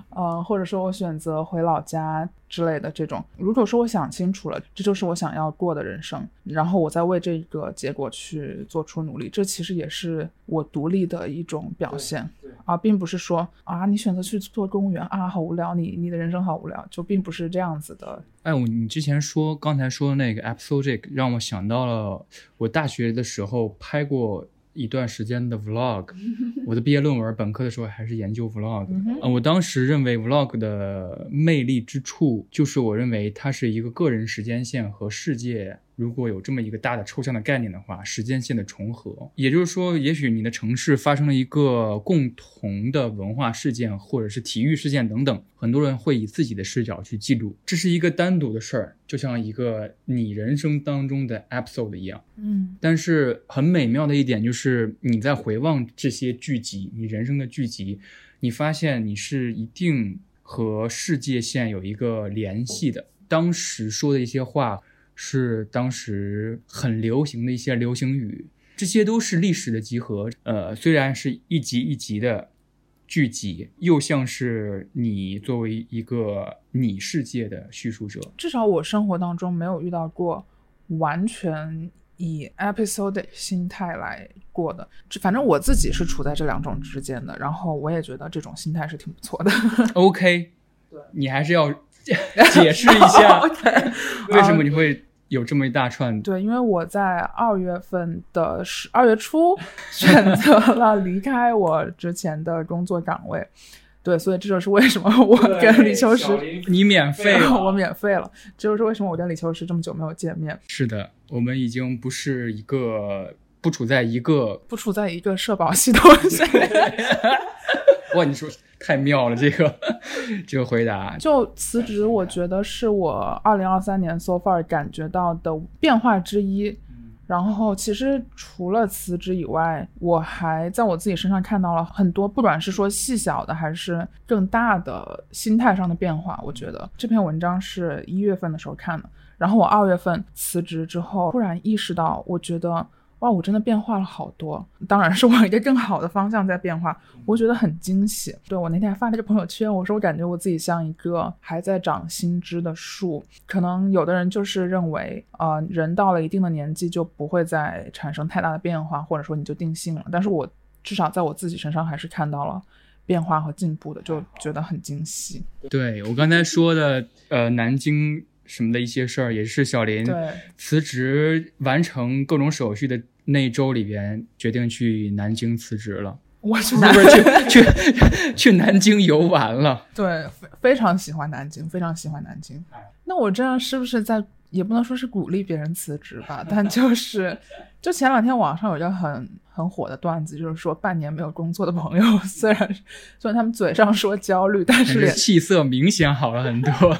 呃，或者说我选择回老家之类的这种。如果说我想清楚了，这就是我想要过的人生，然后我再为这个结果去做出努力，这其实也是我独立的一种表现，而并不是说啊，你选择去做公务员啊，好无聊，你你的人生好无聊，就并不是这样子的。哎，我你之前说刚才说的那个 episode 让我想到了我大学的时候拍过。一段时间的 vlog，我的毕业论文本科的时候还是研究 vlog。嗯，我当时认为 vlog 的魅力之处，就是我认为它是一个个人时间线和世界。如果有这么一个大的抽象的概念的话，时间线的重合，也就是说，也许你的城市发生了一个共同的文化事件，或者是体育事件等等，很多人会以自己的视角去记录，这是一个单独的事儿，就像一个你人生当中的 episode 一样。嗯，但是很美妙的一点就是你在回望这些剧集，你人生的剧集，你发现你是一定和世界线有一个联系的，当时说的一些话。是当时很流行的一些流行语，这些都是历史的集合。呃，虽然是一集一集的聚集，又像是你作为一个你世界的叙述者。至少我生活当中没有遇到过完全以 episode 心态来过的。反正我自己是处在这两种之间的，然后我也觉得这种心态是挺不错的。OK，对你还是要解释一下，为什么你会。有这么一大串，对，因为我在二月份的十二月初 选择了离开我之前的工作岗位，对，所以这就是为什么我跟李秋实你免费了，我免费了，这就是为什么我跟李秋实这么久没有见面。是的，我们已经不是一个不处在一个不处在一个社保系统下。哇，你说太妙了，这个 这个回答。就辞职，我觉得是我二零二三年 so far 感觉到的变化之一。然后，其实除了辞职以外，我还在我自己身上看到了很多，不管是说细小的，还是更大的心态上的变化。我觉得这篇文章是一月份的时候看的，然后我二月份辞职之后，突然意识到，我觉得。哇，我真的变化了好多，当然是往一个更好的方向在变化，我觉得很惊喜。对我那天还发了个朋友圈，我说我感觉我自己像一个还在长新枝的树。可能有的人就是认为，呃，人到了一定的年纪就不会再产生太大的变化，或者说你就定性了。但是我至少在我自己身上还是看到了变化和进步的，就觉得很惊喜。对我刚才说的，呃，南京。什么的一些事儿，也是小林辞职完成各种手续的那一周里边，决定去南京辞职了。我去南去去去南京游玩了。对，非非常喜欢南京，非常喜欢南京。那我这样是不是在也不能说是鼓励别人辞职吧？但就是，就前两天网上有一个很很火的段子，就是说半年没有工作的朋友，虽然虽然他们嘴上说焦虑，但是气色明显好了很多。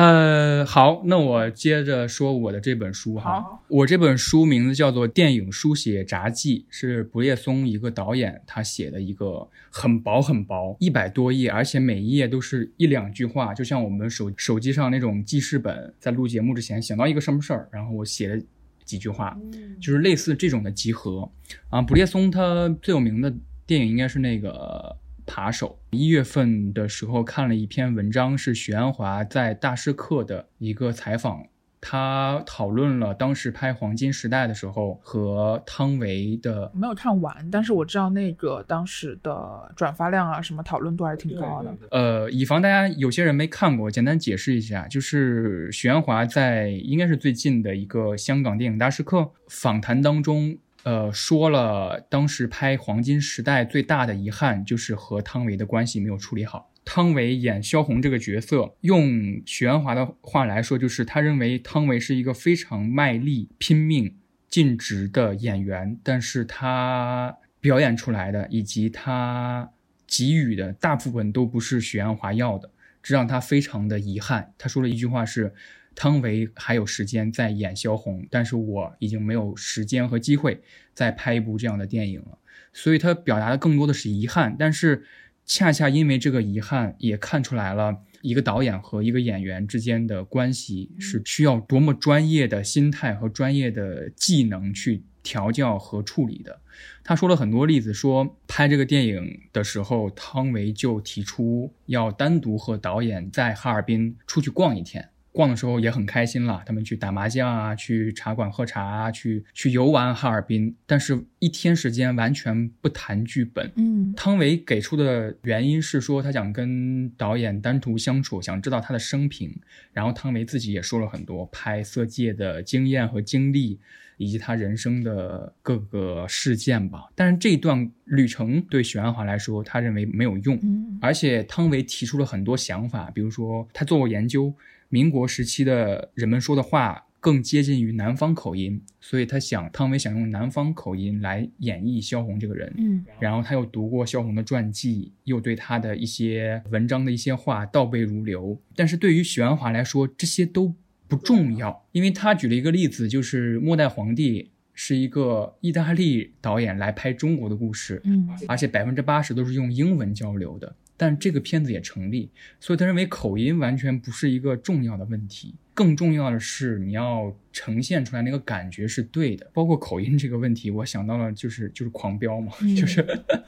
呃，好，那我接着说我的这本书哈。我这本书名字叫做《电影书写札记》，是不列松一个导演他写的一个很薄很薄，一百多页，而且每一页都是一两句话，就像我们手手机上那种记事本。在录节目之前想到一个什么事儿，然后我写了几句话，就是类似这种的集合。啊，不列松他最有名的电影应该是那个。扒手一月份的时候看了一篇文章，是许鞍华在大师课的一个采访，他讨论了当时拍《黄金时代》的时候和汤唯的。没有看完，但是我知道那个当时的转发量啊，什么讨论度还是挺高的。呃，以防大家有些人没看过，简单解释一下，就是许鞍华在应该是最近的一个香港电影大师课访谈当中。呃，说了当时拍《黄金时代》最大的遗憾就是和汤唯的关系没有处理好。汤唯演萧红这个角色，用许鞍华的话来说，就是他认为汤唯是一个非常卖力、拼命、尽职的演员，但是他表演出来的以及他给予的大部分都不是许鞍华要的，这让他非常的遗憾。他说了一句话是。汤唯还有时间在演萧红，但是我已经没有时间和机会再拍一部这样的电影了，所以他表达的更多的是遗憾。但是恰恰因为这个遗憾，也看出来了一个导演和一个演员之间的关系是需要多么专业的心态和专业的技能去调教和处理的。他说了很多例子，说拍这个电影的时候，汤唯就提出要单独和导演在哈尔滨出去逛一天。逛的时候也很开心了，他们去打麻将啊，去茶馆喝茶啊，去去游玩哈尔滨。但是，一天时间完全不谈剧本。嗯，汤唯给出的原因是说，他想跟导演单独相处，想知道他的生平。然后，汤唯自己也说了很多拍《色戒》的经验和经历，以及他人生的各个事件吧。但是，这段旅程对许鞍华来说，他认为没有用。嗯，而且，汤唯提出了很多想法，比如说他做过研究。民国时期的人们说的话更接近于南方口音，所以他想汤唯想用南方口音来演绎萧红这个人。嗯，然后他又读过萧红的传记，又对他的一些文章的一些话倒背如流。但是对于许鞍华来说，这些都不重要，因为他举了一个例子，就是《末代皇帝》是一个意大利导演来拍中国的故事，嗯，而且百分之八十都是用英文交流的。但这个片子也成立，所以他认为口音完全不是一个重要的问题，更重要的是你要呈现出来那个感觉是对的。包括口音这个问题，我想到了就是就是狂飙嘛，就是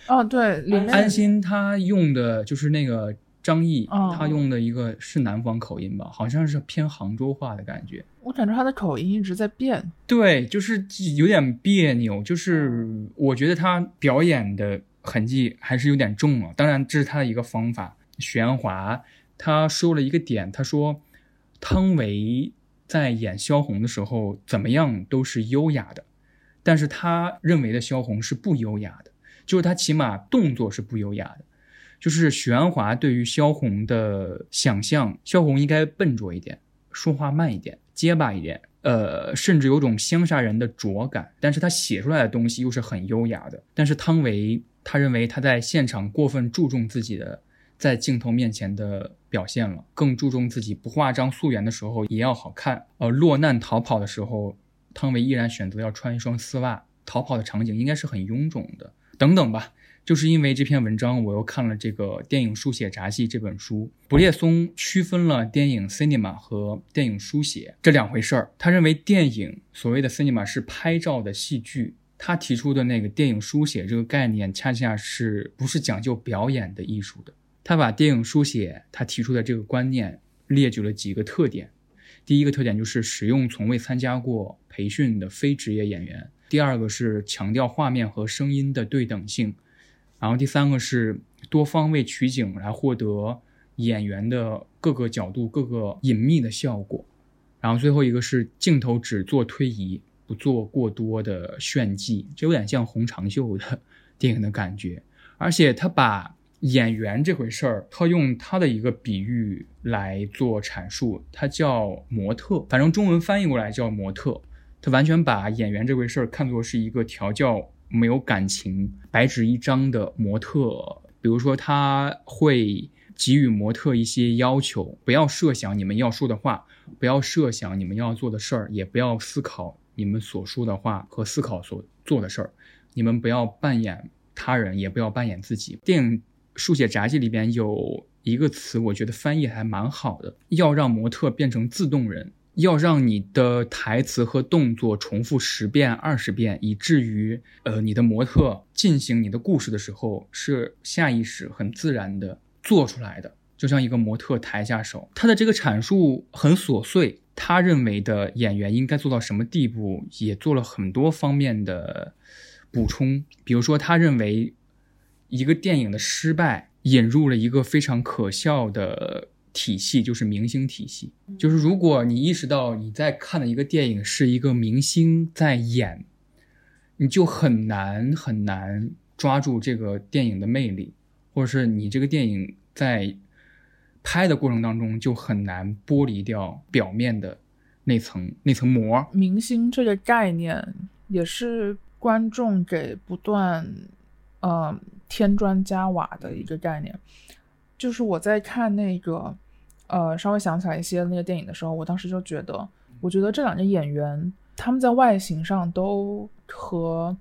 哦对，里面安心他用的就是那个张译，哦他用的一个是南方口音吧，好像是偏杭州话的感觉。我感觉他的口音一直在变。对，就是有点别扭，就是我觉得他表演的。痕迹还是有点重了，当然这是他的一个方法。许鞍华他说了一个点，他说汤唯在演萧红的时候怎么样都是优雅的，但是他认为的萧红是不优雅的，就是他起码动作是不优雅的。就是许鞍华对于萧红的想象，萧红应该笨拙一点，说话慢一点，结巴一点，呃，甚至有种乡下人的拙感。但是他写出来的东西又是很优雅的。但是汤唯。他认为他在现场过分注重自己的在镜头面前的表现了，更注重自己不化妆素颜的时候也要好看。呃，落难逃跑的时候，汤唯依然选择要穿一双丝袜。逃跑的场景应该是很臃肿的，等等吧。就是因为这篇文章，我又看了这个《电影书写札记》这本书。布列松区分了电影 cinema 和电影书写这两回事儿。他认为电影所谓的 cinema 是拍照的戏剧。他提出的那个电影书写这个概念，恰恰是不是讲究表演的艺术的。他把电影书写他提出的这个观念列举了几个特点。第一个特点就是使用从未参加过培训的非职业演员。第二个是强调画面和声音的对等性。然后第三个是多方位取景来获得演员的各个角度、各个隐秘的效果。然后最后一个是镜头只做推移。不做过多的炫技，就有点像红长袖的电影的感觉。而且他把演员这回事儿，他用他的一个比喻来做阐述，他叫模特，反正中文翻译过来叫模特。他完全把演员这回事儿看作是一个调教没有感情、白纸一张的模特。比如说，他会给予模特一些要求：不要设想你们要说的话，不要设想你们要做的事儿，也不要思考。你们所说的话和思考所做的事儿，你们不要扮演他人，也不要扮演自己。电影书写札记里边有一个词，我觉得翻译还蛮好的，要让模特变成自动人，要让你的台词和动作重复十遍、二十遍，以至于呃，你的模特进行你的故事的时候是下意识、很自然的做出来的，就像一个模特抬下手。他的这个阐述很琐碎。他认为的演员应该做到什么地步，也做了很多方面的补充。比如说，他认为一个电影的失败引入了一个非常可笑的体系，就是明星体系。就是如果你意识到你在看的一个电影是一个明星在演，你就很难很难抓住这个电影的魅力，或者是你这个电影在拍的过程当中就很难剥离掉表面的那层那层膜。明星这个概念也是观众给不断呃添砖加瓦的一个概念。就是我在看那个呃稍微想起来一些那个电影的时候，我当时就觉得，我觉得这两个演员他们在外形上都和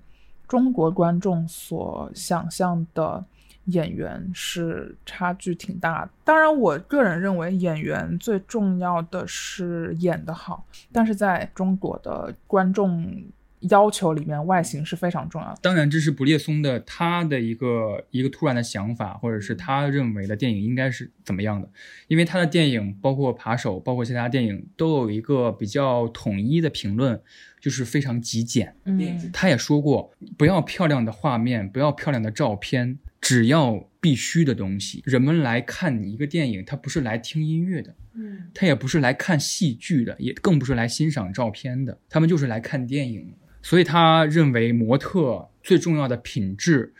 中国观众所想象的演员是差距挺大的。当然，我个人认为演员最重要的是演得好，但是在中国的观众要求里面，外形是非常重要的。当然，这是不列松的他的一个一个突然的想法，或者是他认为的电影应该是怎么样的。因为他的电影，包括《扒手》，包括其他电影，都有一个比较统一的评论，就是非常极简。嗯他也说过，不要漂亮的画面，不要漂亮的照片，只要必须的东西。人们来看一个电影，他不是来听音乐的，嗯他也不是来看戏剧的，也更不是来欣赏照片的，他们就是来看电影。所以他认为模特最重要的品质，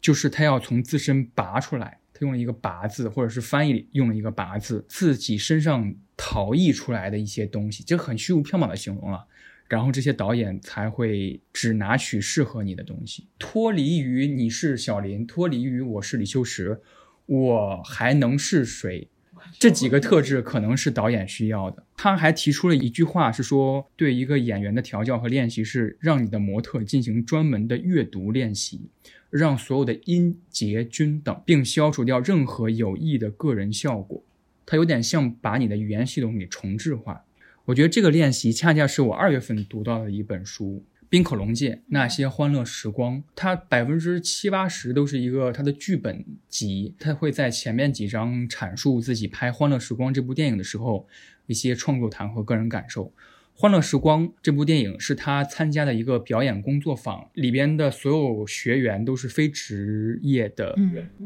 就是他要从自身拔出来。他用了一个“拔”字，或者是翻译用了一个“拔”字，自己身上逃逸出来的一些东西，这很虚无缥缈的形容了。然后这些导演才会只拿取适合你的东西，脱离于你是小林，脱离于我是李修实，我还能是谁？这几个特质可能是导演需要的。他还提出了一句话，是说对一个演员的调教和练习是让你的模特进行专门的阅读练习，让所有的音节均等，并消除掉任何有益的个人效果。它有点像把你的语言系统给重置化。我觉得这个练习恰恰是我二月份读到的一本书。冰口龙介那些欢乐时光，它百分之七八十都是一个它的剧本集，它会在前面几章阐述自己拍《欢乐时光》这部电影的时候一些创作谈和个人感受。《欢乐时光》这部电影是他参加的一个表演工作坊，里边的所有学员都是非职业的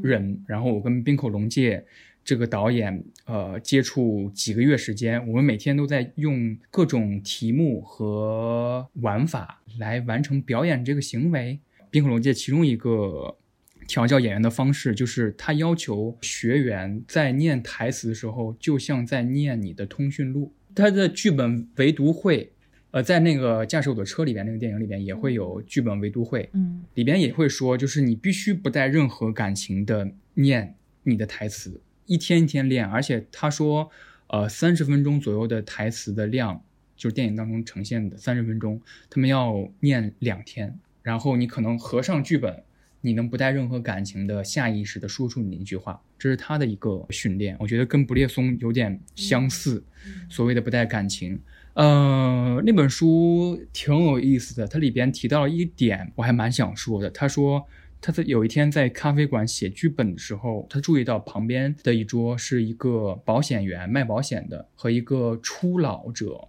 人。然后我跟冰口龙介这个导演，呃，接触几个月时间，我们每天都在用各种题目和玩法来完成表演这个行为。冰火龙界其中一个调教演员的方式，就是他要求学员在念台词的时候，就像在念你的通讯录。他的剧本唯读会，呃，在那个驾驶我的车里边那个电影里边也会有剧本唯读会，嗯里边也会说，就是你必须不带任何感情的念你的台词，一天一天练。而且他说，呃，三十分钟左右的台词的量，就是电影当中呈现的三十分钟，他们要念两天。然后你可能合上剧本，你能不带任何感情的下意识的说出你的一句话，这是他的一个训练。我觉得跟不列松有点相似，所谓的不带感情。呃，那本书挺有意思的，它里边提到了一点，我还蛮想说的。他说他在有一天在咖啡馆写剧本的时候，他注意到旁边的一桌是一个保险员卖保险的和一个初老者，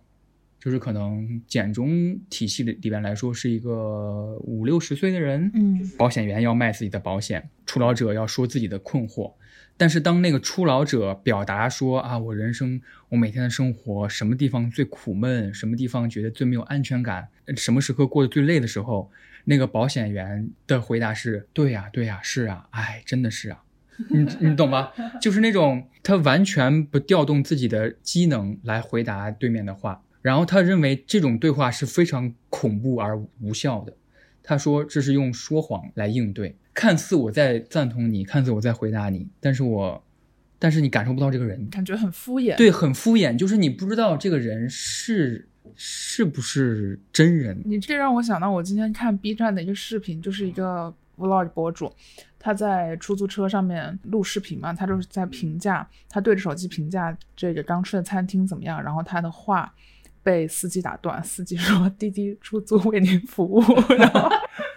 就是可能简中体系里里边来说是一个五六十岁的人。嗯保险员要卖自己的保险，初老者要说自己的困惑。但是当那个初老者表达说啊，我人生我每天的生活什么地方最苦闷，什么地方觉得最没有安全感，什么时刻过得最累的时候，那个保险员的回答是：对呀、对呀、是啊，哎，真的是啊。你 你懂吧？就是那种他完全不调动自己的机能来回答对面的话，然后他认为这种对话是非常恐怖而无效的。他说这是用说谎来应对，看似我在赞同你，看似我在回答你，但是我，但是你感受不到这个人，感觉很敷衍。，对，很敷衍，就是你不知道这个人是是不是真人。你这让我想到我今天看 B 站的一个视频，就是一个 vlog 博主，他在出租车上面录视频嘛，他就是在评价，他对着手机评价这个刚吃的餐厅怎么样，然后他的话被司机打断，司机说滴滴出租为您服务，然后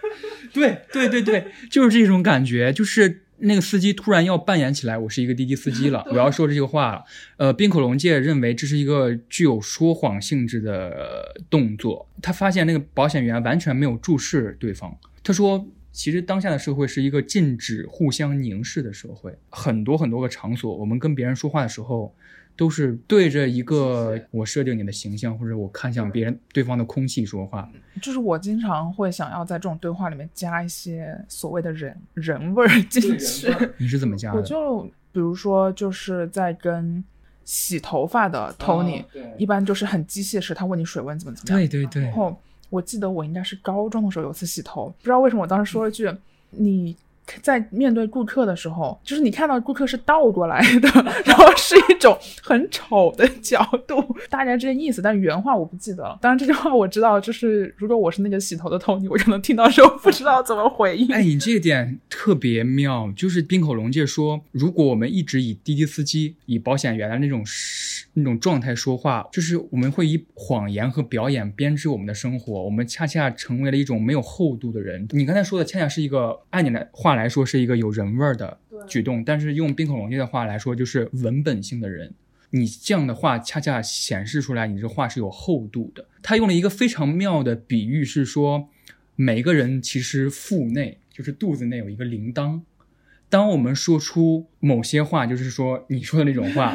对对对对，就是这种感觉，就是那个司机突然要扮演起来，我是一个滴滴司机了，我要说这个话了。呃，冰口龙介认为这是一个具有说谎性质的动作。他发现那个保险员完全没有注视对方，他说。其实当下的社会是一个禁止互相凝视的社会，很多很多个场所，我们跟别人说话的时候，都是对着一个我设定你的形象，或者我看向别人对方的空气说话。就是我经常会想要在这种对话里面加一些所谓的人人味儿进去。你是怎么加的？我就比如说，就是在跟洗头发的 Tony，、一般就是很机械式，他问你水温怎么怎么样。对对对然，后我记得我应该是高中的时候有次洗头，不知道为什么我当时说了句：“你在面对顾客的时候，就是你看到顾客是倒过来的，然后是一种很丑的角度，大概这个意思。”但原话我不记得了。当然这句话我知道，就是如果我是那个洗头的 Tony，我可能听到时候不知道怎么回应。哎，你这个点特别妙，就是冰口龙介说，如果我们一直以滴滴司机、以保险员的那种那种状态说话，就是我们会以谎言和表演编织我们的生活，我们恰恰成为了一种没有厚度的人。你刚才说的，恰恰是一个按你的话来说是一个有人味儿的举动，但是用冰口龙介的话来说，就是文本性的人。你这样的话，恰恰显示出来你这话是有厚度的。他用了一个非常妙的比喻，是说每个人其实腹内就是肚子内有一个铃铛。当我们说出某些话，就是说你说的那种话，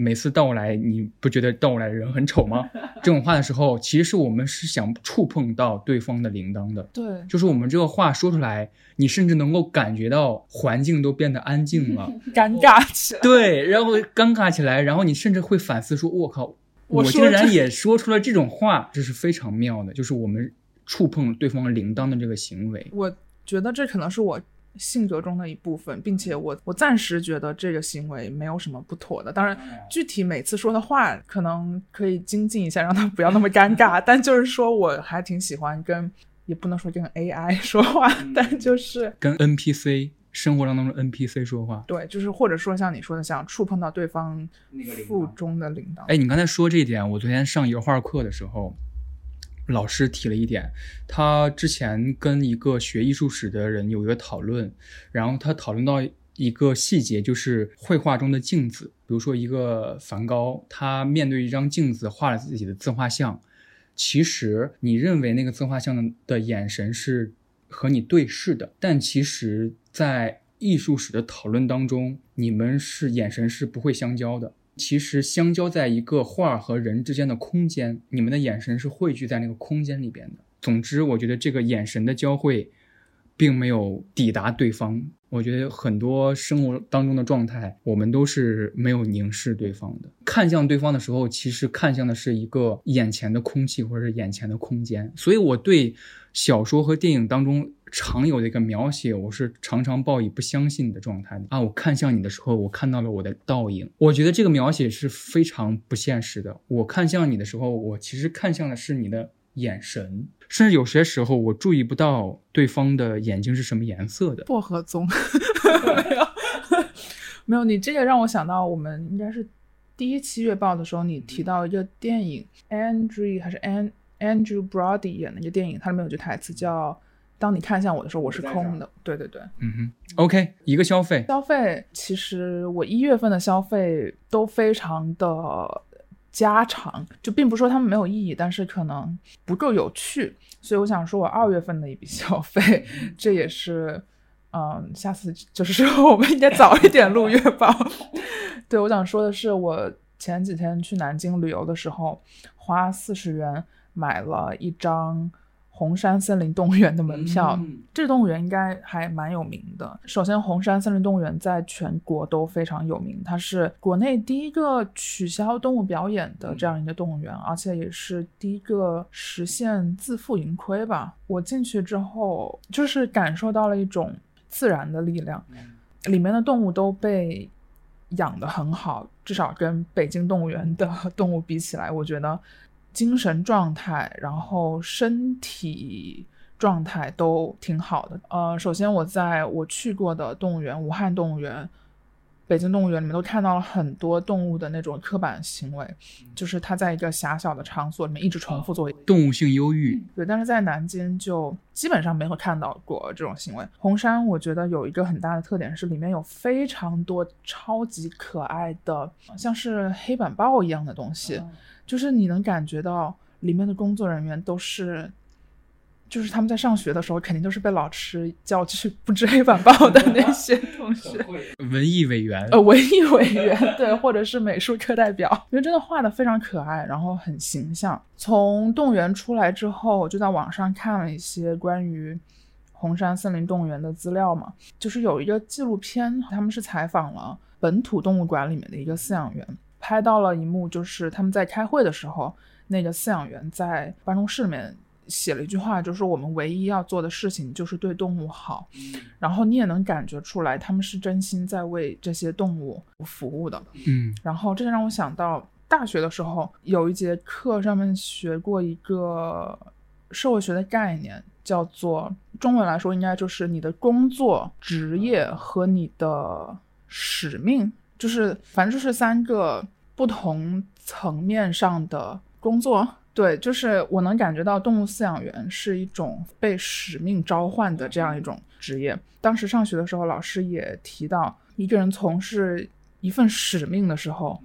每次倒过来，你不觉得倒过来的人很丑吗？这种话的时候，其实是我们是想触碰到对方的铃铛的。对，就是我们这个话说出来，你甚至能够感觉到环境都变得安静了，尴尬起来。对，然后尴尬起来，然后你甚至会反思说：“我靠，我竟然也说出了这种话，这是非常妙的。”就是我们触碰对方铃铛的这个行为。我觉得这可能是我性格中的一部分，并且我我暂时觉得这个行为没有什么不妥的。当然，具体每次说的话可能可以精进一下，让他不要那么尴尬。但就是说，我还挺喜欢跟，也不能说跟 AI 说话，但就是跟 NPC 生活当中的 NPC 说话。对，就是或者说像你说的，想触碰到对方腹中的领导。哎，你刚才说这一点，我昨天上油画课的时候，老师提了一点，他之前跟一个学艺术史的人有一个讨论，然后他讨论到一个细节，就是绘画中的镜子，比如说一个梵高，他面对一张镜子画了自己的自画像，其实你认为那个自画像的眼神是和你对视的，但其实，在艺术史的讨论当中，你们是眼神是不会相交的。其实相交在一个画和人之间的空间，你们的眼神是汇聚在那个空间里边的。总之，我觉得这个眼神的交汇，并没有抵达对方。我觉得很多生活当中的状态，我们都是没有凝视对方的。看向对方的时候，其实看向的是一个眼前的空气或者是眼前的空间。所以，我对小说和电影当中常有的一个描写，我是常常抱以不相信的状态啊！我看向你的时候，我看到了我的倒影。我觉得这个描写是非常不现实的。我看向你的时候，我其实看向的是你的眼神，甚至有些时候我注意不到对方的眼睛是什么颜色的。薄荷棕，没有，没有。你这个让我想到，我们应该是第一期月报的时候，你提到一个电影，Andrew 还是 An Andrew Brody 演的一个电影，它里面有句台词叫“当你看向我的时候，我是空的”。对对对，嗯哼，OK，一个消费，消费其实我一月份的消费都非常的家常，就并不是说他们没有意义，但是可能不够有趣，所以我想说我二月份的一笔消费，这也是，嗯，下次就是说我们应该早一点录月报。对，我想说的是，我前几天去南京旅游的时候，花四十元买了一张红山森林动物园的门票。这个动物园应该还蛮有名的。首先，红山森林动物园在全国都非常有名，它是国内第一个取消动物表演的这样一个动物园，而且也是第一个实现自负盈亏吧。我进去之后，就是感受到了一种自然的力量，里面的动物都被养得很好，至少跟北京动物园的动物比起来，我觉得精神状态，然后身体状态都挺好的。呃，首先我在我去过的动物园，武汉动物园、北京动物园里面都看到了很多动物的那种刻板行为，就是它在一个狭小的场所里面一直重复做一动物性忧郁，对，但是在南京就基本上没有看到过这种行为。红山我觉得有一个很大的特点是里面有非常多超级可爱的，像是黑板报一样的东西，就是你能感觉到里面的工作人员都是就是他们在上学的时候，肯定都是被老师叫去 布置黑板报的那些同学。文艺委员，呃，文艺委员对，或者是美术课代表，因为真的画的非常可爱，然后很形象。从动物园出来之后，我就在网上看了一些关于红山森林动物园的资料嘛，就是有一个纪录片，他们是采访了本土动物馆里面的一个饲养员，拍到了一幕，就是他们在开会的时候，那个饲养员在办公室里面。写了一句话，就是我们唯一要做的事情就是对动物好，然后你也能感觉出来，他们是真心在为这些动物服务的。嗯，然后这就让我想到大学的时候有一节课上面学过一个社会学的概念，叫做中文来说应该就是你的工作职业和你的使命，就是反正就是三个不同层面上的工作。对，就是我能感觉到动物饲养员是一种被使命召唤的这样一种职业。当时上学的时候，老师也提到，一个人从事一份使命的时候，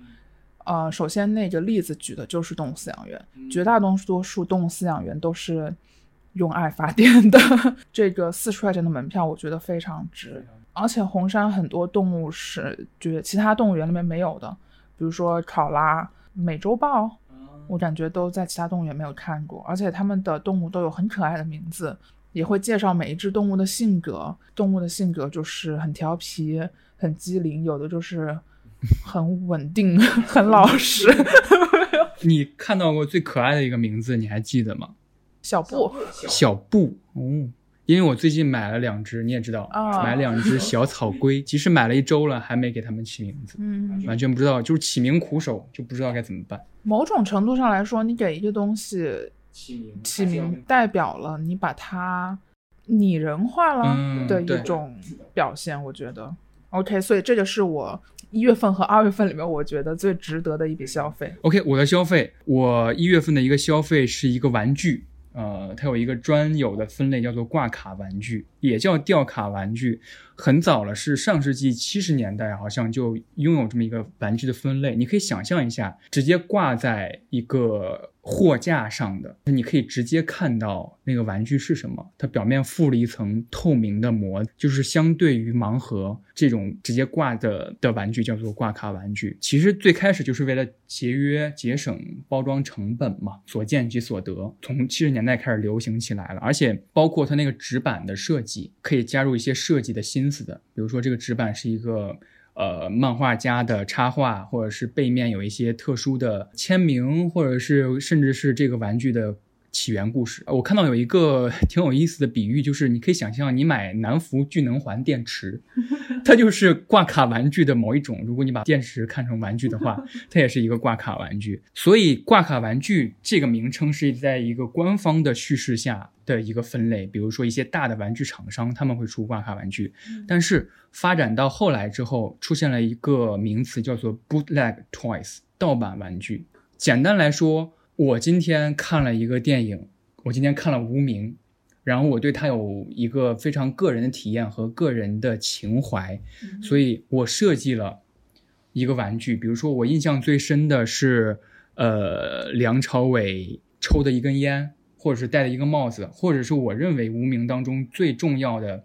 呃，首先那个例子举的就是动物饲养员，绝大多数动物饲养员都是用爱发电的。这个四十块钱的门票，我觉得非常值。而且红山很多动物是就是其他动物园里面没有的，比如说考拉、美洲豹。我感觉都在其他动物园没有看过，而且他们的动物都有很可爱的名字，也会介绍每一只动物的性格。动物的性格就是很调皮、很机灵，有的就是很稳定、很老实。你看到过最可爱的一个名字，你还记得吗？小布。小布。哦。因为我最近买了两只，你也知道，买两只 小草龟，即使买了一周了，还没给它们起名字，嗯，完全不知道，就是起名苦手，就不知道该怎么办。某种程度上来说，你给一个东西起名，起名代表了你把它拟人化了的一种表现，我觉得。OK，所以这个是我一月份和二月份里面我觉得最值得的一笔消费。OK，我的消费，我一月份的一个消费是一个玩具。呃，它有一个专有的分类，叫做挂卡玩具，也叫吊卡玩具。很早了，是上世纪七十年代，好像就拥有这么一个玩具的分类。你可以想象一下，直接挂在一个货架上的，你可以直接看到那个玩具是什么。它表面附了一层透明的膜，就是相对于盲盒这种直接挂的的玩具，叫做挂卡玩具。其实最开始就是为了节约、节省包装成本嘛，所见即所得。从七十年代开始流行起来了，而且包括它那个纸板的设计，可以加入一些设计的心思的，比如说这个纸板是一个呃漫画家的插画，或者是背面有一些特殊的签名，或者是甚至是这个玩具的。起源故事，我看到有一个 挺有意思的比喻，就是你可以想象，你买南孚聚能环电池，它就是挂卡玩具的某一种。如果你把电池看成玩具的话，它也是一个挂卡玩具。所以挂卡玩具这个名称是在一个官方的叙事下的一个分类。比如说一些大的玩具厂商他们会出挂卡玩具，但是发展到后来之后，出现了一个名词叫做 bootleg toys，盗版玩具。简单来说。我今天看了一个电影，我今天看了《无名》，然后我对它有一个非常个人的体验和个人的情怀，所以我设计了一个玩具。比如说，我印象最深的是，呃，梁朝伟抽的一根烟，或者是戴的一个帽子，或者是我认为《无名》当中最重要的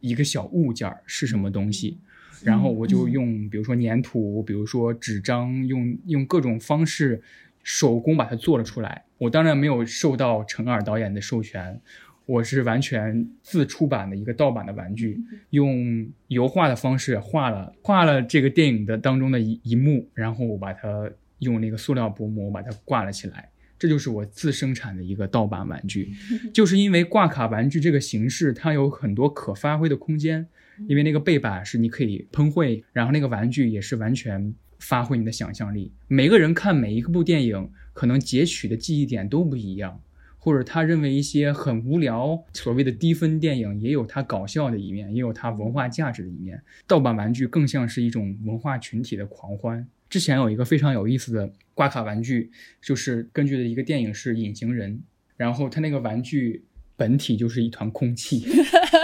一个小物件是什么东西，然后我就用，比如说粘土，比如说纸张，用用各种方式。手工把它做了出来，我当然没有受到陈耳导演的授权，我是完全自出版的一个盗版的玩具，用油画的方式画了画了这个电影的当中的一一幕，然后我把它用那个塑料薄膜把它挂了起来，这就是我自生产的一个盗版玩具，就是因为挂卡玩具这个形式，它有很多可发挥的空间，因为那个背板是你可以喷绘，然后那个玩具也是完全。发挥你的想象力。每个人看每一部电影，可能截取的记忆点都不一样，或者他认为一些很无聊、所谓的低分电影，也有它搞笑的一面，也有它文化价值的一面。盗版玩具更像是一种文化群体的狂欢。之前有一个非常有意思的挂卡玩具，就是根据的一个电影是《隐形人》，然后它那个玩具本体就是一团空气，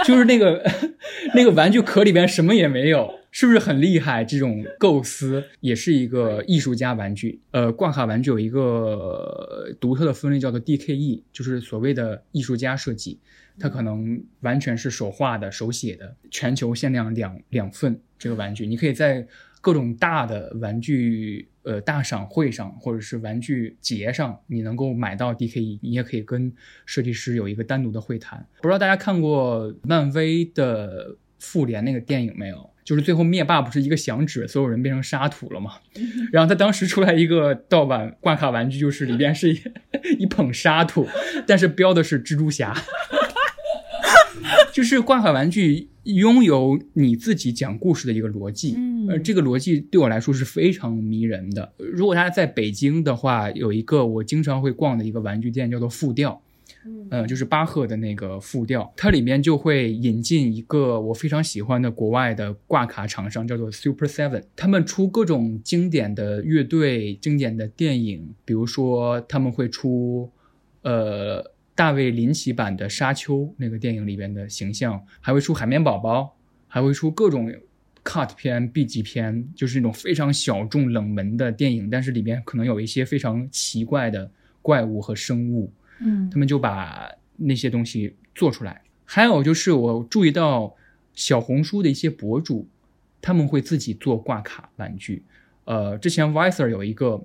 就是那个 那个玩具壳里边什么也没有。是不是很厉害？这种构思也是一个艺术家玩具。呃，挂卡玩具有一个独特的分类，叫做 DKE，就是所谓的艺术家设计。它可能完全是手画的、手写的，全球限量两两份。这个玩具，你可以在各种大的玩具呃大赏会上，或者是玩具节上，你能够买到 DKE。你也可以跟设计师有一个单独的会谈。不知道大家看过漫威的复联那个电影没有？就是最后灭霸不是一个响指，所有人变成沙土了嘛？然后他当时出来一个盗版挂卡玩具，就是里边是一 一捧沙土，但是标的是蜘蛛侠。就是挂卡玩具拥有你自己讲故事的一个逻辑，嗯呃，这个逻辑对我来说是非常迷人的。如果大家在北京的话，有一个我经常会逛的一个玩具店，叫做复调。呃，就是巴赫的那个复调，它里面就会引进一个我非常喜欢的国外的挂卡厂商，叫做 Super Seven。他们出各种经典的乐队、经典的电影，比如说他们会出，呃，大卫林奇版的《沙丘》那个电影里边的形象，还会出海绵宝宝，还会出各种 cut 片、B 级片，就是那种非常小众、冷门的电影，但是里边可能有一些非常奇怪的怪物和生物。嗯他们就把那些东西做出来。还有就是我注意到小红书的一些博主，他们会自己做挂卡玩具。呃，之前 Viser 有一个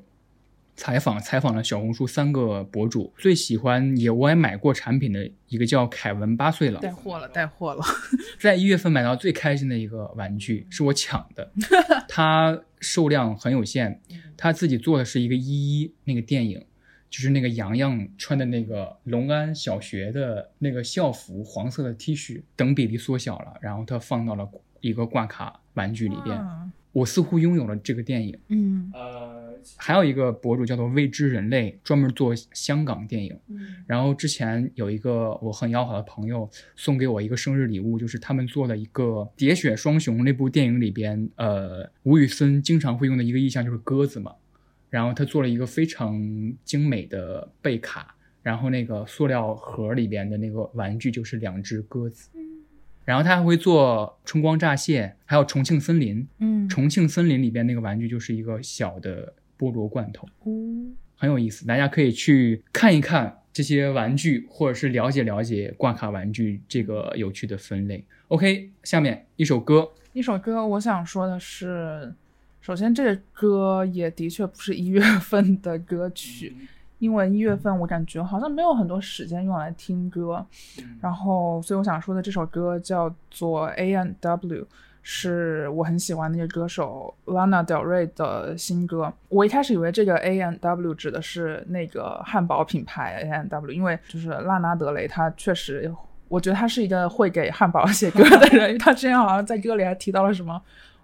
采访，采访了小红书三个博主，最喜欢也我也买过产品的一个叫凯文八岁了，带货了，带货了。在一月份买到最开心的一个玩具是我抢的，它数量很有限，他自己做的是一个一一那个电影，就是那个洋洋穿的那个隆安小学的那个校服，黄色的 T 恤，等比例缩小了，然后他放到了一个挂卡玩具里边。嗯我似乎拥有了这个电影。嗯呃，还有一个博主叫做未知人类，专门做香港电影。嗯然后之前有一个我很要好的朋友送给我一个生日礼物，就是他们做的一个《喋血双雄》那部电影里边，呃，吴宇森经常会用的一个意象就是鸽子嘛。然后他做了一个非常精美的贝卡，然后那个塑料盒里边的那个玩具就是两只鸽子。然后他还会做春光乍泄，还有重庆森林。嗯重庆森林里边那个玩具就是一个小的菠萝罐头。哦很有意思，大家可以去看一看这些玩具，或者是了解了解挂卡玩具这个有趣的分类。OK，下面一首歌，一首歌，我想说的是，首先这个歌也的确不是一月 份的歌曲，因为一月份我感觉好像没有很多时间用来听歌，然后所以我想说的这首歌叫做 A N W。是我很喜欢那个歌手 Lana Del Rey 的新歌。我一开始以为这个 A N W 指的是那个汉堡品牌 A N W，因为就是拉拿德雷，他确实，我觉得他是一个会给汉堡写歌的人。因为他之前好像在歌里还提到了什么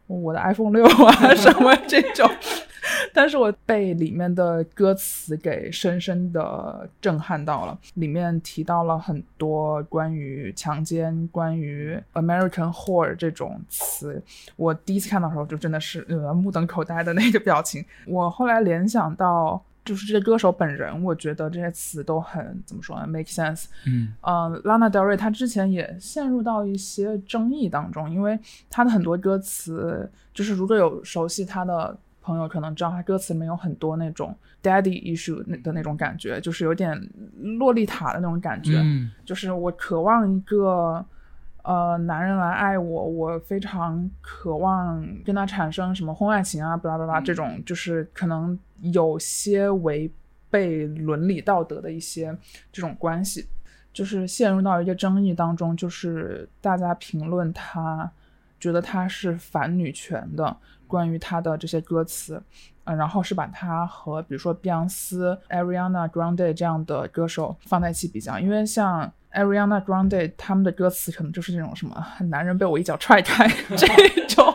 我的 iPhone 六啊什么这种，但是我被里面的歌词给深深的震撼到了。里面提到了很多关于强奸、关于 American whore 这种词，我第一次看到的时候就真的是呃目瞪口呆的那个表情。我后来联想到。就是这些歌手本人，我觉得这些词都很怎么说呢？make sense。嗯嗯，拉娜·德瑞她之前也陷入到一些争议当中，因为她的很多歌词，就是如果有熟悉她的朋友可能知道，她歌词里面有很多那种 daddy issue 的那种感觉，就是有点洛丽塔的那种感觉，嗯就是我渴望一个。呃，男人来爱我，我非常渴望跟他产生什么婚外情啊，巴拉巴拉这种，就是可能有些违背伦理道德的一些这种关系，就是陷入到一个争议当中，就是大家评论他，觉得他是反女权的，关于他的这些歌词，嗯、然后是把他和比如说碧昂斯、Ariana Grande 这样的歌手放在一起比较，因为像 Ariana Grande 他们的歌词可能就是那种什么男人被我一脚踹开 这种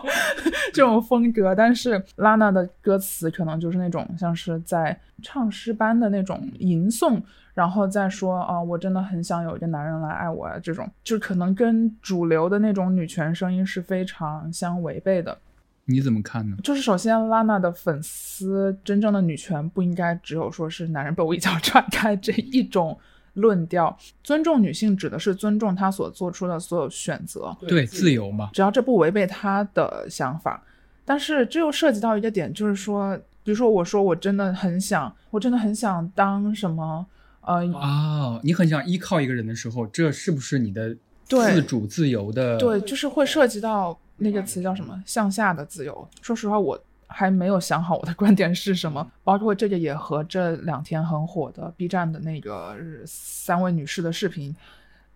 这种风格，但是 Lana 的歌词可能就是那种像是在唱诗般的那种吟诵，然后再说啊，我真的很想有一个男人来爱我啊，这种就可能跟主流的那种女权声音是非常相违背的。你怎么看呢？就是首先，，Lana 的粉丝真正的女权不应该只有说是男人被我一脚踹开这一种论调。尊重女性指的是尊重她所做出的所有选择，对自由嘛，只要这不违背她的想法。但是这又涉及到一个点，就是说，比如说我说我真的很想，我真的很想当什么，呃，啊，你很想依靠一个人的时候，这是不是你的自主自由的？对，就是会涉及到那个词叫什么向下的自由。说实话，我还没有想好我的观点是什么，包括这个也和这两天很火的 B 站的那个三位女士的视频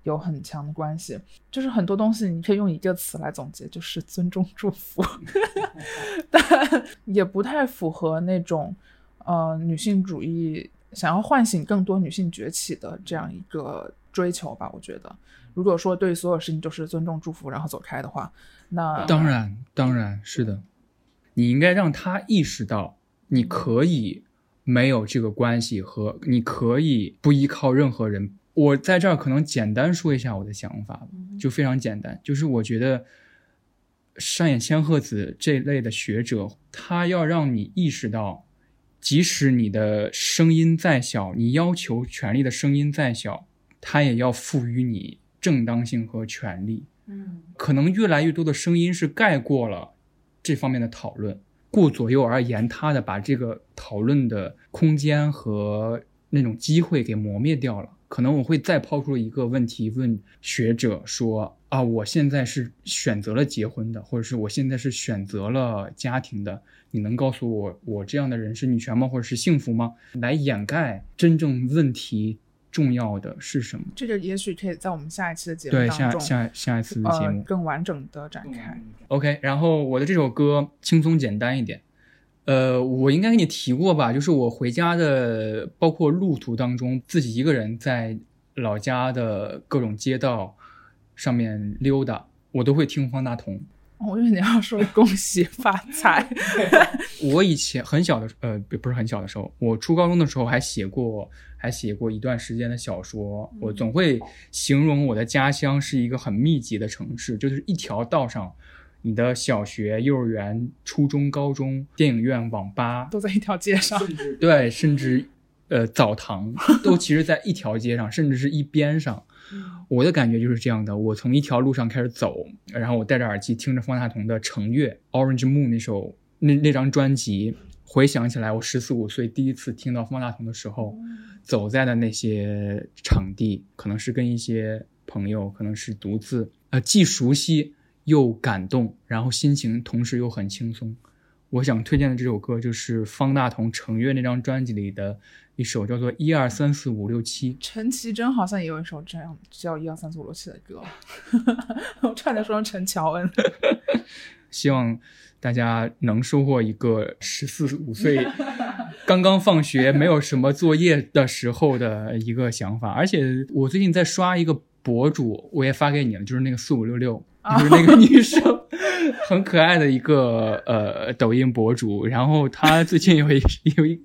有很强的关系。就是很多东西你可以用一个词来总结，就是尊重祝福，但也不太符合那种呃女性主义想要唤醒更多女性崛起的这样一个追求吧。我觉得，如果说对所有事情都是尊重祝福然后走开的话，那当然，当然是的。你应该让他意识到，你可以没有这个关系和你可以不依靠任何人。我在这儿可能简单说一下我的想法吧，就非常简单，就是我觉得上野千鹤子这类的学者，他要让你意识到，即使你的声音再小，你要求权利的声音再小，他也要赋予你正当性和权利。嗯可能越来越多的声音是盖过了这方面的讨论，顾左右而言他的把这个讨论的空间和那种机会给磨灭掉了。可能我会再抛出一个问题，问学者说：啊，我现在是选择了结婚的，或者是我现在是选择了家庭的，你能告诉我，我这样的人是女权吗，或者是幸福吗？来掩盖真正问题重要的是什么？这个也许可以在我们下一期的节目对，当中，下下下一次的节目。呃更完整的展开。OK，然后我的这首歌轻松简单一点，呃，我应该跟你提过吧，就是我回家的，包括路途当中，自己一个人在老家的各种街道上面溜达，我都会听方大同。哦我以为你要说恭喜发财，我以前很小的，呃，不不是很小的时候，我初高中的时候还写过，还写过一段时间的小说。我总会形容我的家乡是一个很密集的城市，就是一条道上，你的小学、幼儿园、初中、高中、电影院、网吧，都在一条街上。对，甚至呃澡堂 都其实在一条街上，甚至是一边上。我的感觉就是这样的，我从一条路上开始走，然后我戴着耳机听着方大同的《橙月》（Orange Moon） 那首那那张专辑，回想起来我十四五岁第一次听到方大同的时候，走在的那些场地，可能是跟一些朋友，可能是独自，呃，既熟悉又感动，然后心情同时又很轻松。我想推荐的这首歌就是方大同《橙月》那张专辑里的一首，叫做《一二三四五六七》。陈绮贞好像也有一首这样叫一二三四五六七的歌，我差点说成陈乔恩。希望大家能收获一个十四五岁刚刚放学没有什么作业的时候的一个想法。而且我最近在刷一个博主，我也发给你了，就是那个四五六六，就是那个女生，很可爱的一个呃抖音博主。然后她最近有一 有一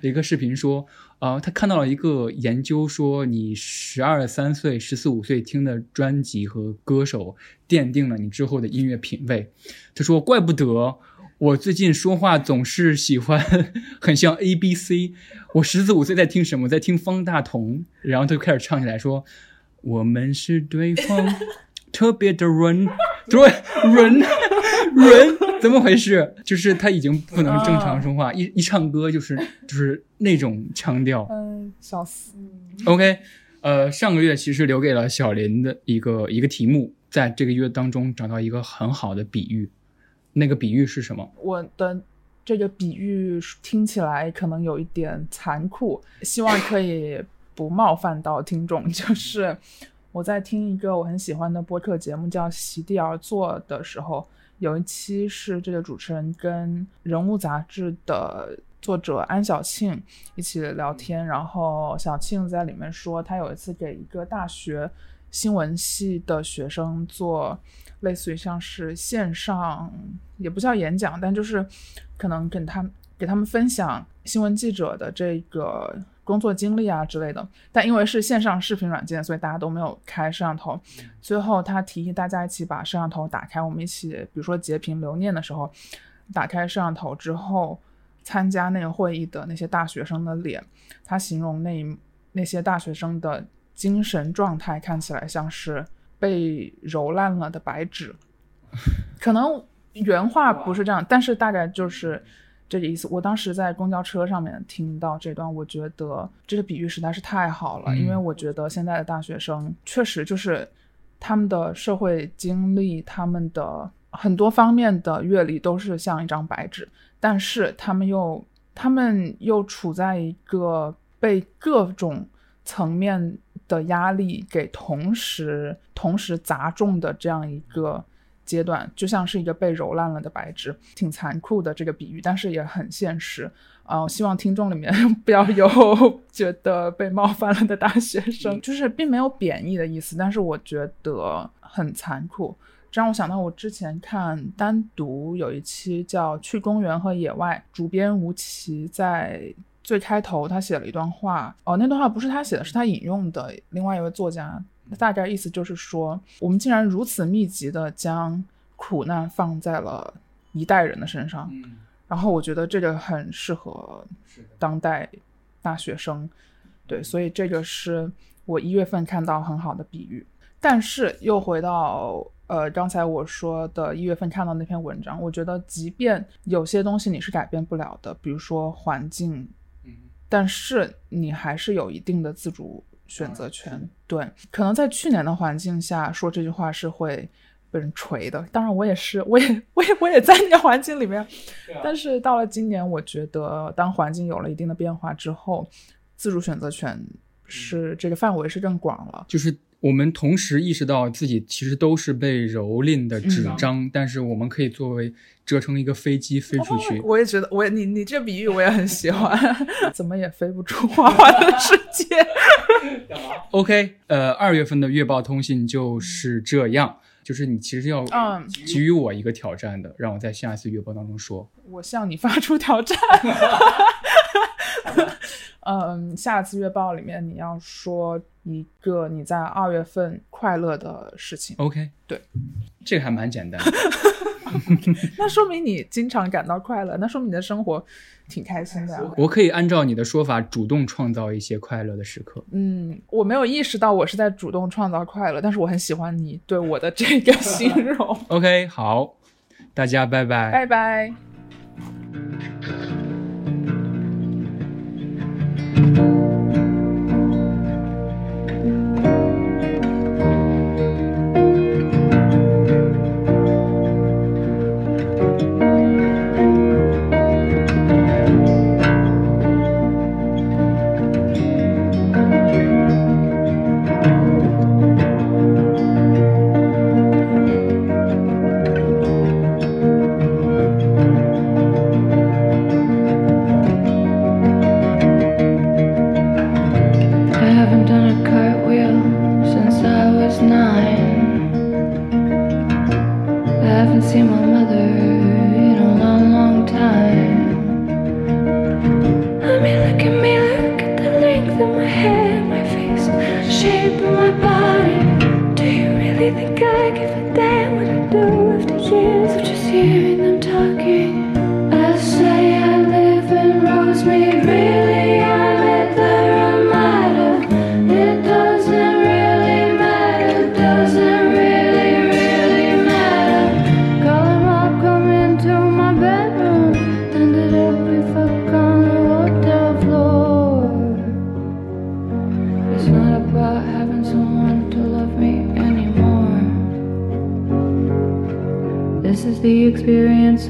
一个视频说，呃，她看到了一个研究说，你十二三岁、十四五岁听的专辑和歌手奠定了你之后的音乐品味。她说：“怪不得我最近说话总是喜欢 很像 A B C。我十四五岁在听什么？在听方大同。然后他就开始唱起来说：‘我们是对方特别的润，对润润怎么回事？就是他已经不能正常说话，一一唱歌就是就是那种腔调。嗯，笑死。OK，呃，上个月其实留给了小林的一个一个题目，在这个月当中找到一个很好的比喻，那个比喻是什么？我的这个比喻听起来可能有一点残酷，希望可以不冒犯到听众。就是我在听一个我很喜欢的播客节目叫《席地而坐》的时候，有一期是这个主持人跟《人物》杂志的作者安小庆一起聊天，然后小庆在里面说，他有一次给一个大学新闻系的学生做类似于像是线上，也不叫演讲，但就是可能跟他给他们分享新闻记者的这个工作经历啊之类的。但因为是线上视频软件，所以大家都没有开摄像头。最后他提议大家一起把摄像头打开，我们一起，比如说截屏留念的时候，打开摄像头之后，参加那个会议的那些大学生的脸，他形容那那些大学生的精神状态看起来像是被揉烂了的白纸，可能原话不是这样，但是大概就是这个意思。我当时在公交车上面听到这段，我觉得这个比喻实在是太好了，嗯因为我觉得现在的大学生确实就是他们的社会经历，他们的很多方面的阅历都是像一张白纸，但是他们又他们又处在一个被各种层面的压力给同时同时砸中的这样一个阶段，就像是一个被揉烂了的白纸，挺残酷的这个比喻，但是也很现实。啊、我希望听众里面 不要有 觉得被冒犯了的大学生，就是并没有贬义的意思，但是我觉得很残酷。这让我想到我之前看单独有一期叫《去公园和野外》，主编吴奇在最开头他写了一段话，哦，那段话不是他写的，是他引用的另外一位作家，大概意思就是说，我们竟然如此密集的将苦难放在了一代人的身上，嗯，然后我觉得这个很适合，当代大学生，对，所以这个是我一月份看到很好的比喻。但是又回到呃刚才我说的一月份看到那篇文章，我觉得即便有些东西你是改变不了的，比如说环境，嗯。但是你还是有一定的自主选择权。对，可能在去年的环境下说这句话是会被人锤的。当然，我也是，我也，我也，我也在那个环境里面。但是到了今年，我觉得当环境有了一定的变化之后，自主选择权是这个范围是更广了。就是我们同时意识到自己其实都是被蹂躏的纸张，但是我们可以作为折成一个飞机飞出去。我也觉得，我也你你这比喻我也很喜欢，怎么也飞不出花花的世界。OK，呃，二月份的月报通信就是这样，就是你其实要嗯给予我一个挑战的，让我在下一次月报当中说。我向你发出挑战。嗯，下次月报里面你要说一个你在二月份快乐的事情，OK，对，这个还蛮简单的。那说明你经常感到快乐，那说明你的生活挺开心的呀。我可以按照你的说法，主动创造一些快乐的时刻。嗯，我没有意识到我是在主动创造快乐，但是我很喜欢你对我的这个形容。OK，好，大家拜拜。拜拜。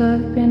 I've been